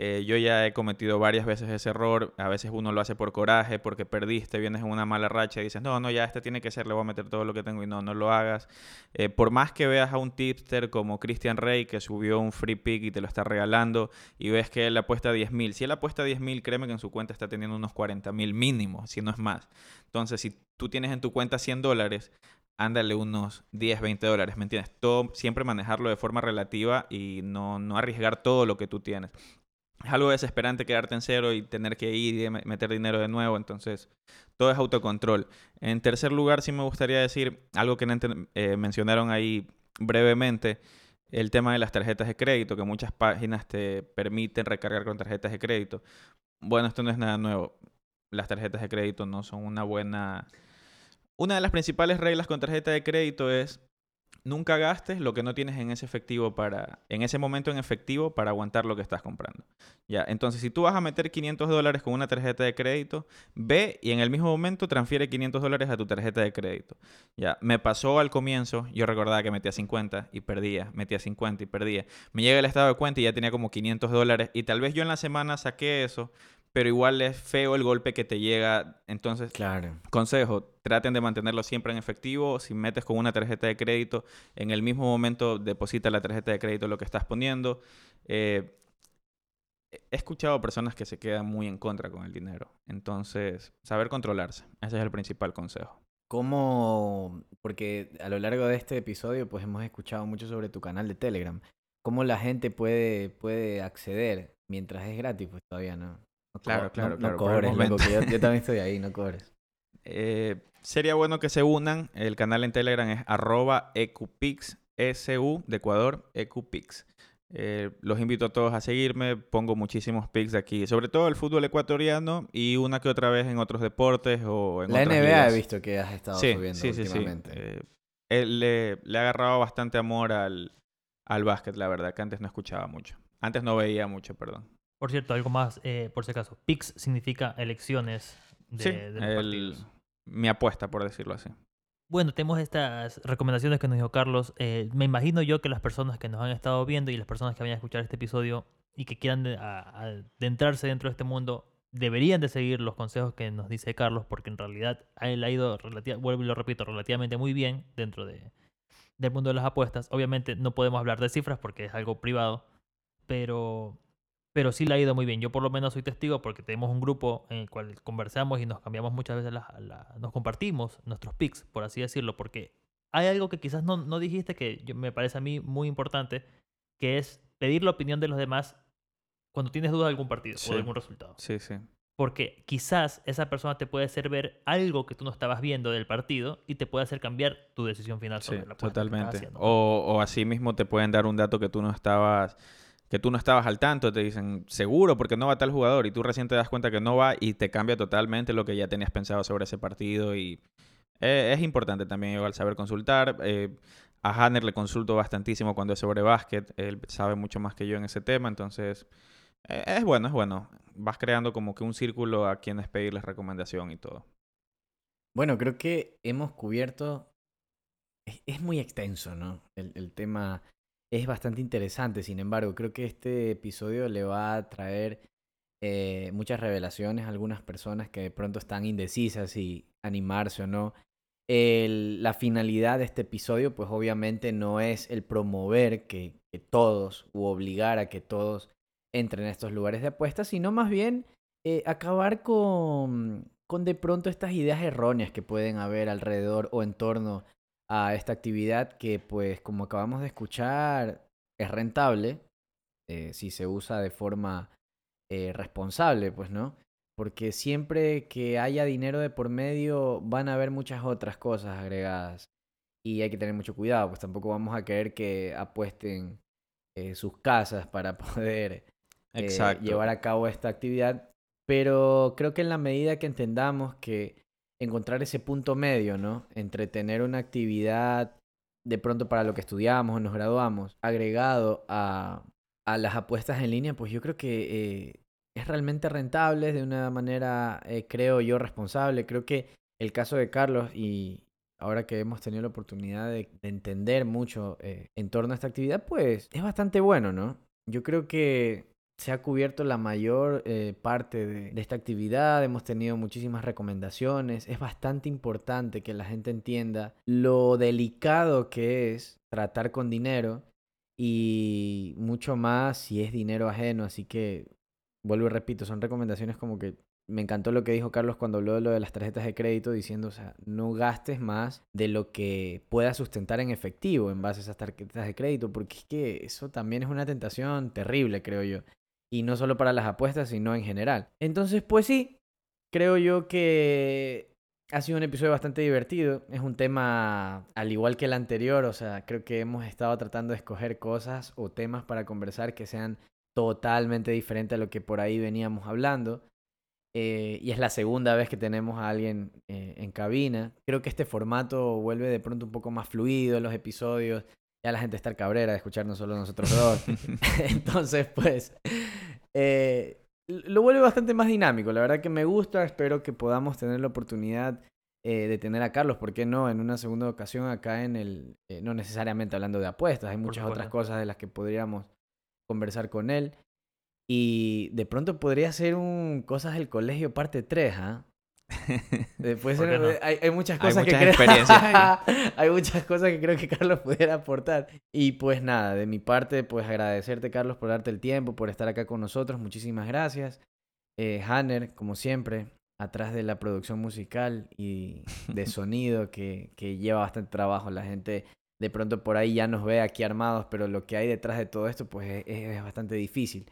Eh, yo ya he cometido varias veces ese error. A veces uno lo hace por coraje, porque perdiste, vienes en una mala racha y dices, no, no, ya este tiene que ser, le voy a meter todo lo que tengo y no, no lo hagas. Eh, por más que veas a un tipster como Christian Rey que subió un free pick y te lo está regalando y ves que él apuesta 10 mil. Si él apuesta 10 mil, créeme que en su cuenta está teniendo unos 40 mil mínimo, si no es más. Entonces, si tú tienes en tu cuenta 100 dólares, ándale unos 10, 20 dólares, ¿me entiendes? Todo, siempre manejarlo de forma relativa y no, no arriesgar todo lo que tú tienes. Es algo desesperante quedarte en cero y tener que ir y me- meter dinero de nuevo, entonces todo es autocontrol. En tercer lugar, sí me gustaría decir algo que eh, mencionaron ahí brevemente. el tema de las tarjetas de crédito, que muchas páginas te permiten recargar con tarjetas de crédito. Bueno, esto no es nada nuevo. Las tarjetas de crédito no son una buena... Una de las principales reglas con tarjeta de crédito es nunca gastes lo que no tienes en ese efectivo para, en ese momento en efectivo para aguantar lo que estás comprando. Ya, entonces si tú vas a meter 500 dólares con una tarjeta de crédito, ve y en el mismo momento transfiere 500 dólares a tu tarjeta de crédito. Ya, me pasó al comienzo, yo recordaba que metía 50 y perdía, metía 50 y perdía. Me llega el estado de cuenta y ya tenía como 500 dólares y tal vez yo en la semana saqué eso, pero igual es feo el golpe que te llega. Entonces, Claro. consejo, traten de mantenerlo siempre en efectivo. Si metes con una tarjeta de crédito, en el mismo momento deposita la tarjeta de crédito lo que estás poniendo. Eh, he escuchado personas que se quedan muy en contra con el dinero. Entonces, saber controlarse. Ese es el principal consejo. ¿Cómo, porque a lo largo de este episodio pues hemos escuchado mucho sobre tu canal de Telegram, cómo la gente puede, puede acceder mientras es gratis? Pues todavía no. No Claro, no- claro, no, claro, cobres, loco, yo, yo también estoy ahí, no cobres. Eh, sería bueno que se unan. El canal en Telegram es arroba ecupix, SU de Ecuador, ecupix. Eh, los invito a todos a seguirme. Pongo muchísimos pics aquí, sobre todo el fútbol ecuatoriano y una que otra vez en otros deportes o en La otras NBA ligas. he visto que has estado sí, subiendo sí, sí, sí. últimamente. Eh, él le, le ha agarrado bastante amor al, al básquet, la verdad, que antes no escuchaba mucho. Antes no veía mucho, perdón. Por cierto, algo más, eh, por si acaso. PIX significa elecciones de, sí, de los el- partidos. mi apuesta, por decirlo así. Bueno, tenemos estas recomendaciones que nos dijo Carlos. Eh, me imagino yo que las personas que nos han estado viendo y las personas que vayan a escuchar este episodio y que quieran de- a- adentrarse dentro de este mundo deberían de seguir los consejos que nos dice Carlos porque en realidad él ha ido, vuelvo y lo repito, relativamente muy bien dentro de, del mundo de las apuestas. Obviamente no podemos hablar de cifras porque es algo privado, pero, pero sí le ha ido muy bien. Yo por lo menos soy testigo porque tenemos un grupo en el cual conversamos y nos cambiamos muchas veces, las- la- nos compartimos nuestros picks, por así decirlo, porque hay algo que quizás no, no dijiste que yo- me parece a mí muy importante, que es pedir la opinión de los demás cuando tienes dudas de algún partido o Sí. de algún resultado. Sí, sí. Porque quizás esa persona te puede hacer ver algo que tú no estabas viendo del partido y te puede hacer cambiar tu decisión final Sí, sobre la apuesta que estás totalmente. haciendo. O, o así mismo te pueden dar un dato que tú no estabas que tú no estabas al tanto, te dicen, seguro, porque no va tal jugador, y tú recién te das cuenta que no va y te cambia totalmente lo que ya tenías pensado sobre ese partido. Y eh, es importante también igual saber consultar. Eh, a Hanner le consulto bastantísimo cuando es sobre básquet, él sabe mucho más que yo en ese tema, entonces eh, es bueno, es bueno. Vas creando como que un círculo a quienes pedirles recomendación y todo. Bueno, creo que hemos cubierto. Es, muy extenso, ¿no? El tema es bastante interesante. Sin embargo, creo que este episodio le va a traer eh, muchas revelaciones a algunas personas que de pronto están indecisas si animarse o no. La finalidad de este episodio, pues obviamente no es el promover que, que todos u obligar a que todos entren a estos lugares de apuestas, sino más bien eh, acabar con, con de pronto estas ideas erróneas que pueden haber alrededor o en torno a esta actividad que pues como acabamos de escuchar es rentable eh, si se usa de forma eh, responsable, pues no. Porque siempre que haya dinero de por medio van a haber muchas otras cosas agregadas. Y hay que tener mucho cuidado, pues tampoco vamos a querer que apuesten eh, sus casas para poder llevar a cabo esta actividad. Pero creo que en la medida que entendamos que encontrar ese punto medio, ¿no? Entre tener una actividad de pronto para lo que estudiamos o nos graduamos, agregado a, a las apuestas en línea, pues yo creo que eh, es realmente rentable de una manera, eh, creo yo, responsable. Creo que el caso de Carlos y ahora que hemos tenido la oportunidad de, de entender mucho eh, en torno a esta actividad, pues es bastante bueno, ¿no? Yo creo que se ha cubierto la mayor eh, parte de, de esta actividad, hemos tenido muchísimas recomendaciones, es bastante importante que la gente entienda lo delicado que es tratar con dinero y mucho más si es dinero ajeno, así que vuelvo y repito, son recomendaciones como que me encantó lo que dijo Carlos cuando habló de lo de las tarjetas de crédito, diciendo, o sea, no gastes más de lo que puedas sustentar en efectivo en base a esas tarjetas de crédito, porque es que eso también es una tentación terrible, creo yo. Y no solo para las apuestas, sino en general. Entonces, pues sí, creo yo que ha sido un episodio bastante divertido. Es un tema al igual que el anterior, o sea, creo que hemos estado tratando de escoger cosas o temas para conversar que sean totalmente diferentes a lo que por ahí veníamos hablando. Eh, y es la segunda vez que tenemos a alguien eh, en cabina. Creo que este formato vuelve de pronto un poco más fluido en los episodios. Ya la gente está cabrera de escucharnos solo nosotros dos. Entonces, pues, eh, lo vuelve bastante más dinámico. La verdad que me gusta. Espero que podamos tener la oportunidad de tener a Carlos, ¿por qué no? En una segunda ocasión acá en el... no necesariamente hablando de apuestas, hay muchas otras cosas de las que podríamos conversar con él. Y de pronto podría ser un Cosas del Colegio parte 3, ¿ah? Después hay, muchas cosas que creo... hay muchas cosas que creo que Carlos pudiera aportar. Y pues nada, de mi parte, pues agradecerte, Carlos, por darte el tiempo, por estar acá con nosotros. Muchísimas gracias. Eh, Hanner, como siempre, atrás de la producción musical y de sonido que, que lleva bastante trabajo. La gente de pronto por ahí ya nos ve aquí armados, pero lo que hay detrás de todo esto, pues es bastante difícil.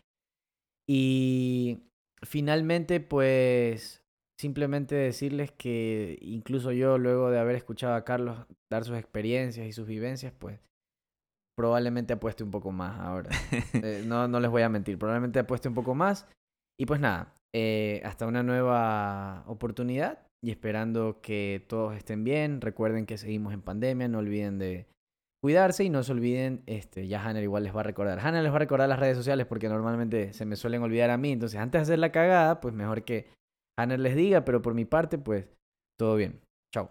Y finalmente, pues simplemente decirles que incluso yo, luego de haber escuchado a Carlos dar sus experiencias y sus vivencias, pues probablemente apueste un poco más ahora. Eh, no, no les voy a mentir, probablemente apueste un poco más. Y pues nada, eh, hasta una nueva oportunidad y esperando que todos estén bien. Recuerden que seguimos en pandemia, no olviden de cuidarse y no se olviden, este, ya Hanner igual les va a recordar. Hanner les va a recordar las redes sociales porque normalmente se me suelen olvidar a mí. Entonces, antes de hacer la cagada, pues mejor que Hanner les diga, pero por mi parte, pues todo bien. Chao.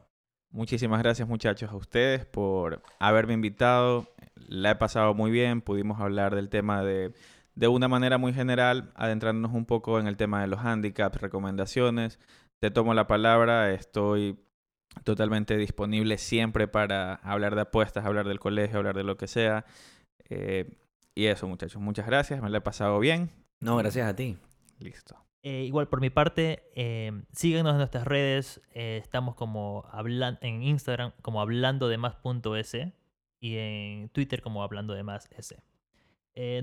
Muchísimas gracias muchachos a ustedes por haberme invitado. La he pasado muy bien. Pudimos hablar del tema de, de una manera muy general, adentrándonos un poco en el tema de los handicaps, recomendaciones. Te tomo la palabra, estoy totalmente disponible siempre para hablar de apuestas, hablar del colegio, hablar de lo que sea. Eh, y eso, muchachos, muchas gracias, me lo he pasado bien. No, gracias a ti. Listo. Eh, igual por mi parte, eh, síguenos en nuestras redes. Eh, estamos como hablando en Instagram como hablando de más.es y en Twitter como hablando de más s.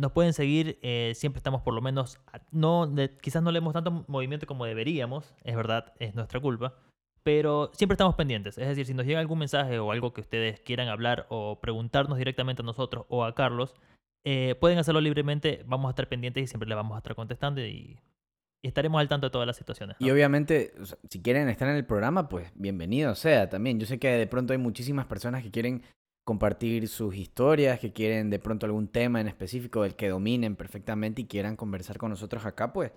nos pueden seguir, siempre estamos por lo menos, no, quizás no leemos tanto movimiento como deberíamos, es verdad, es nuestra culpa, pero siempre estamos pendientes. Es decir, si nos llega algún mensaje o algo que ustedes quieran hablar o preguntarnos directamente a nosotros o a Carlos, eh, pueden hacerlo libremente. Vamos a estar pendientes y siempre le vamos a estar contestando y, estaremos al tanto de todas las situaciones. Y obviamente, si quieren estar en el programa, pues bienvenido sea también. Yo sé que de pronto hay muchísimas personas que quieren compartir sus historias, que quieren de pronto algún tema en específico del que dominen perfectamente y quieran conversar con nosotros acá, pues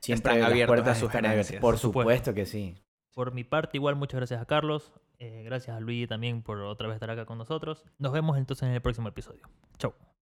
siempre están abiertas a sugerencias. Por supuesto que sí. Por mi parte, igual muchas gracias a Carlos. Eh, gracias a Luigi también por otra vez estar acá con nosotros. Nos vemos entonces en el próximo episodio. Chau.